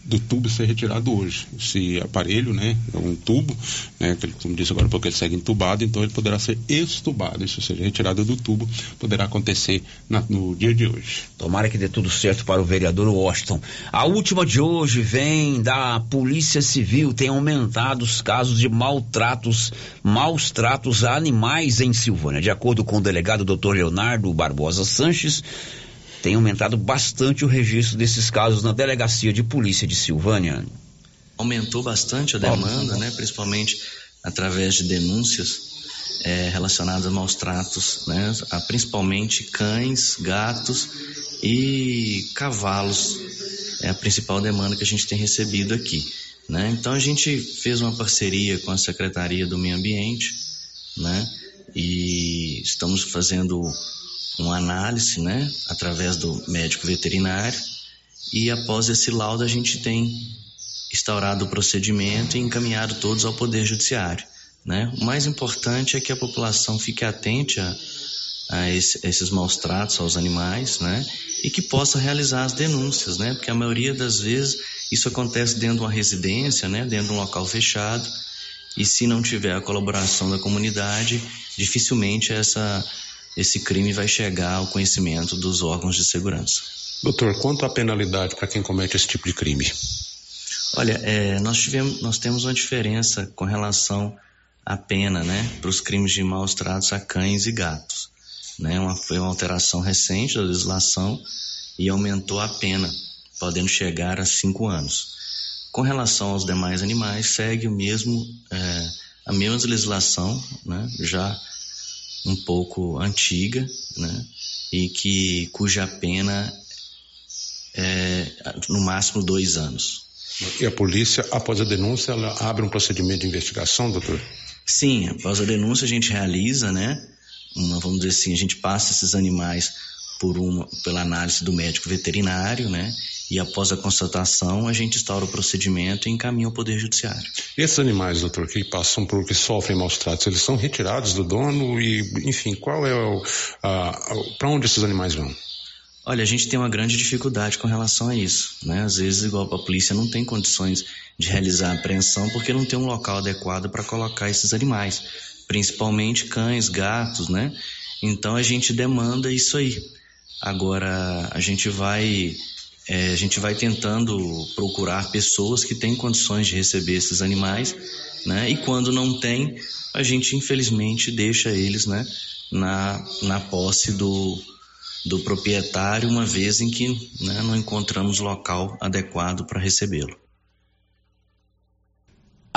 Speaker 47: do tubo ser retirado hoje. Esse aparelho, né, é um tubo, né, que como disse agora porque ele segue entubado, então ele poderá ser extubado, isso seja, retirado do tubo, poderá acontecer na, no dia de hoje.
Speaker 4: Tomara que dê tudo certo para o vereador Washington. A última de hoje vem da Polícia Civil, tem aumentado os casos de maltratos, maus tratos a animais em Silvânia. De acordo com o delegado Dr. Leonardo Barbosa Sanches, tem aumentado bastante o registro desses casos na delegacia de polícia de Silvânia.
Speaker 48: Aumentou bastante a demanda, né, principalmente através de denúncias é, relacionadas a maus tratos, né, a, principalmente cães, gatos e cavalos. É a principal demanda que a gente tem recebido aqui. Né? Então a gente fez uma parceria com a Secretaria do Meio Ambiente, né? E estamos fazendo uma análise, né, através do médico veterinário, e após esse laudo a gente tem instaurado o procedimento e encaminhado todos ao Poder Judiciário. Né? O mais importante é que a população fique atente a, a, esse, a esses maus tratos aos animais, né? E que possa realizar as denúncias, né? Porque a maioria das vezes isso acontece dentro de uma residência, né? Dentro de um local fechado. E se não tiver a colaboração da comunidade, dificilmente essa esse crime vai chegar ao conhecimento dos órgãos de segurança.
Speaker 47: Doutor, quanto à penalidade para quem comete esse tipo de crime?
Speaker 48: Olha, é, nós, tivemos, nós temos uma diferença com relação à pena, né, para os crimes de maus tratos a cães e gatos. Né, uma, foi uma alteração recente da legislação e aumentou a pena, podendo chegar a cinco anos. Com relação aos demais animais, segue o mesmo, é, a mesma legislação, né, já um pouco antiga, né? E que cuja pena é no máximo dois anos.
Speaker 47: E a polícia, após a denúncia, ela abre um procedimento de investigação, doutor?
Speaker 48: Sim, após a denúncia a gente realiza, né? Uma, vamos dizer assim, a gente passa esses animais por uma, pela análise do médico veterinário, né? E após a constatação, a gente instaura o procedimento e encaminha ao Poder Judiciário.
Speaker 47: Esses animais, doutor, que passam por que sofrem maus tratos, eles são retirados do dono e, enfim, qual é o. para onde esses animais vão?
Speaker 48: Olha, a gente tem uma grande dificuldade com relação a isso, né? Às vezes, igual a polícia não tem condições de realizar a apreensão porque não tem um local adequado para colocar esses animais, principalmente cães, gatos, né? Então a gente demanda isso aí. Agora a gente vai é, a gente vai tentando procurar pessoas que têm condições de receber esses animais, né? E quando não tem, a gente infelizmente deixa eles, né? Na, na posse do, do proprietário, uma vez em que né, não encontramos local adequado para recebê-lo.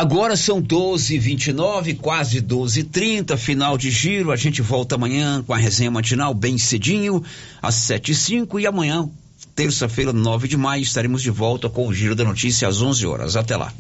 Speaker 4: Agora são 12h29, quase 12h30, final de giro. A gente volta amanhã com a resenha matinal bem cedinho, às 7h05 e amanhã, terça-feira, 9 de maio, estaremos de volta com o Giro da Notícia às 11 horas. Até lá.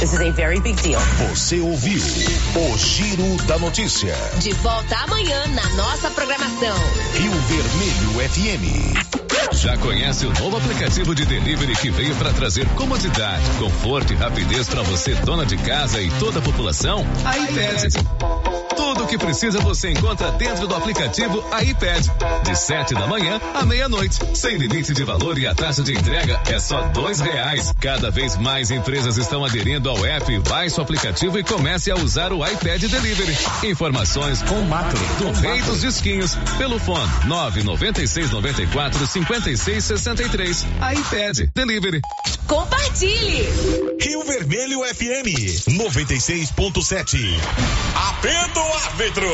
Speaker 20: This is a very big deal. Você ouviu o Giro da Notícia.
Speaker 43: De volta amanhã na nossa programação.
Speaker 20: Rio Vermelho FM. Já conhece o novo aplicativo de delivery que veio para trazer comodidade, conforto e rapidez para você, dona de casa e toda a população? A iPad. Tudo o que precisa você encontra dentro do aplicativo iPad. De 7 da manhã à meia-noite. Sem limite de valor e a taxa de entrega é só dois reais. Cada vez mais empresas estão aderindo ao app. Baixe o aplicativo e comece a usar o iPad Delivery. Informações com Macro, do Rei dos Disquinhos, pelo fone 99694 5663. iPad Delivery.
Speaker 43: Compartilhe!
Speaker 20: Rio Vermelho FM 96.7. Apendo árbitro.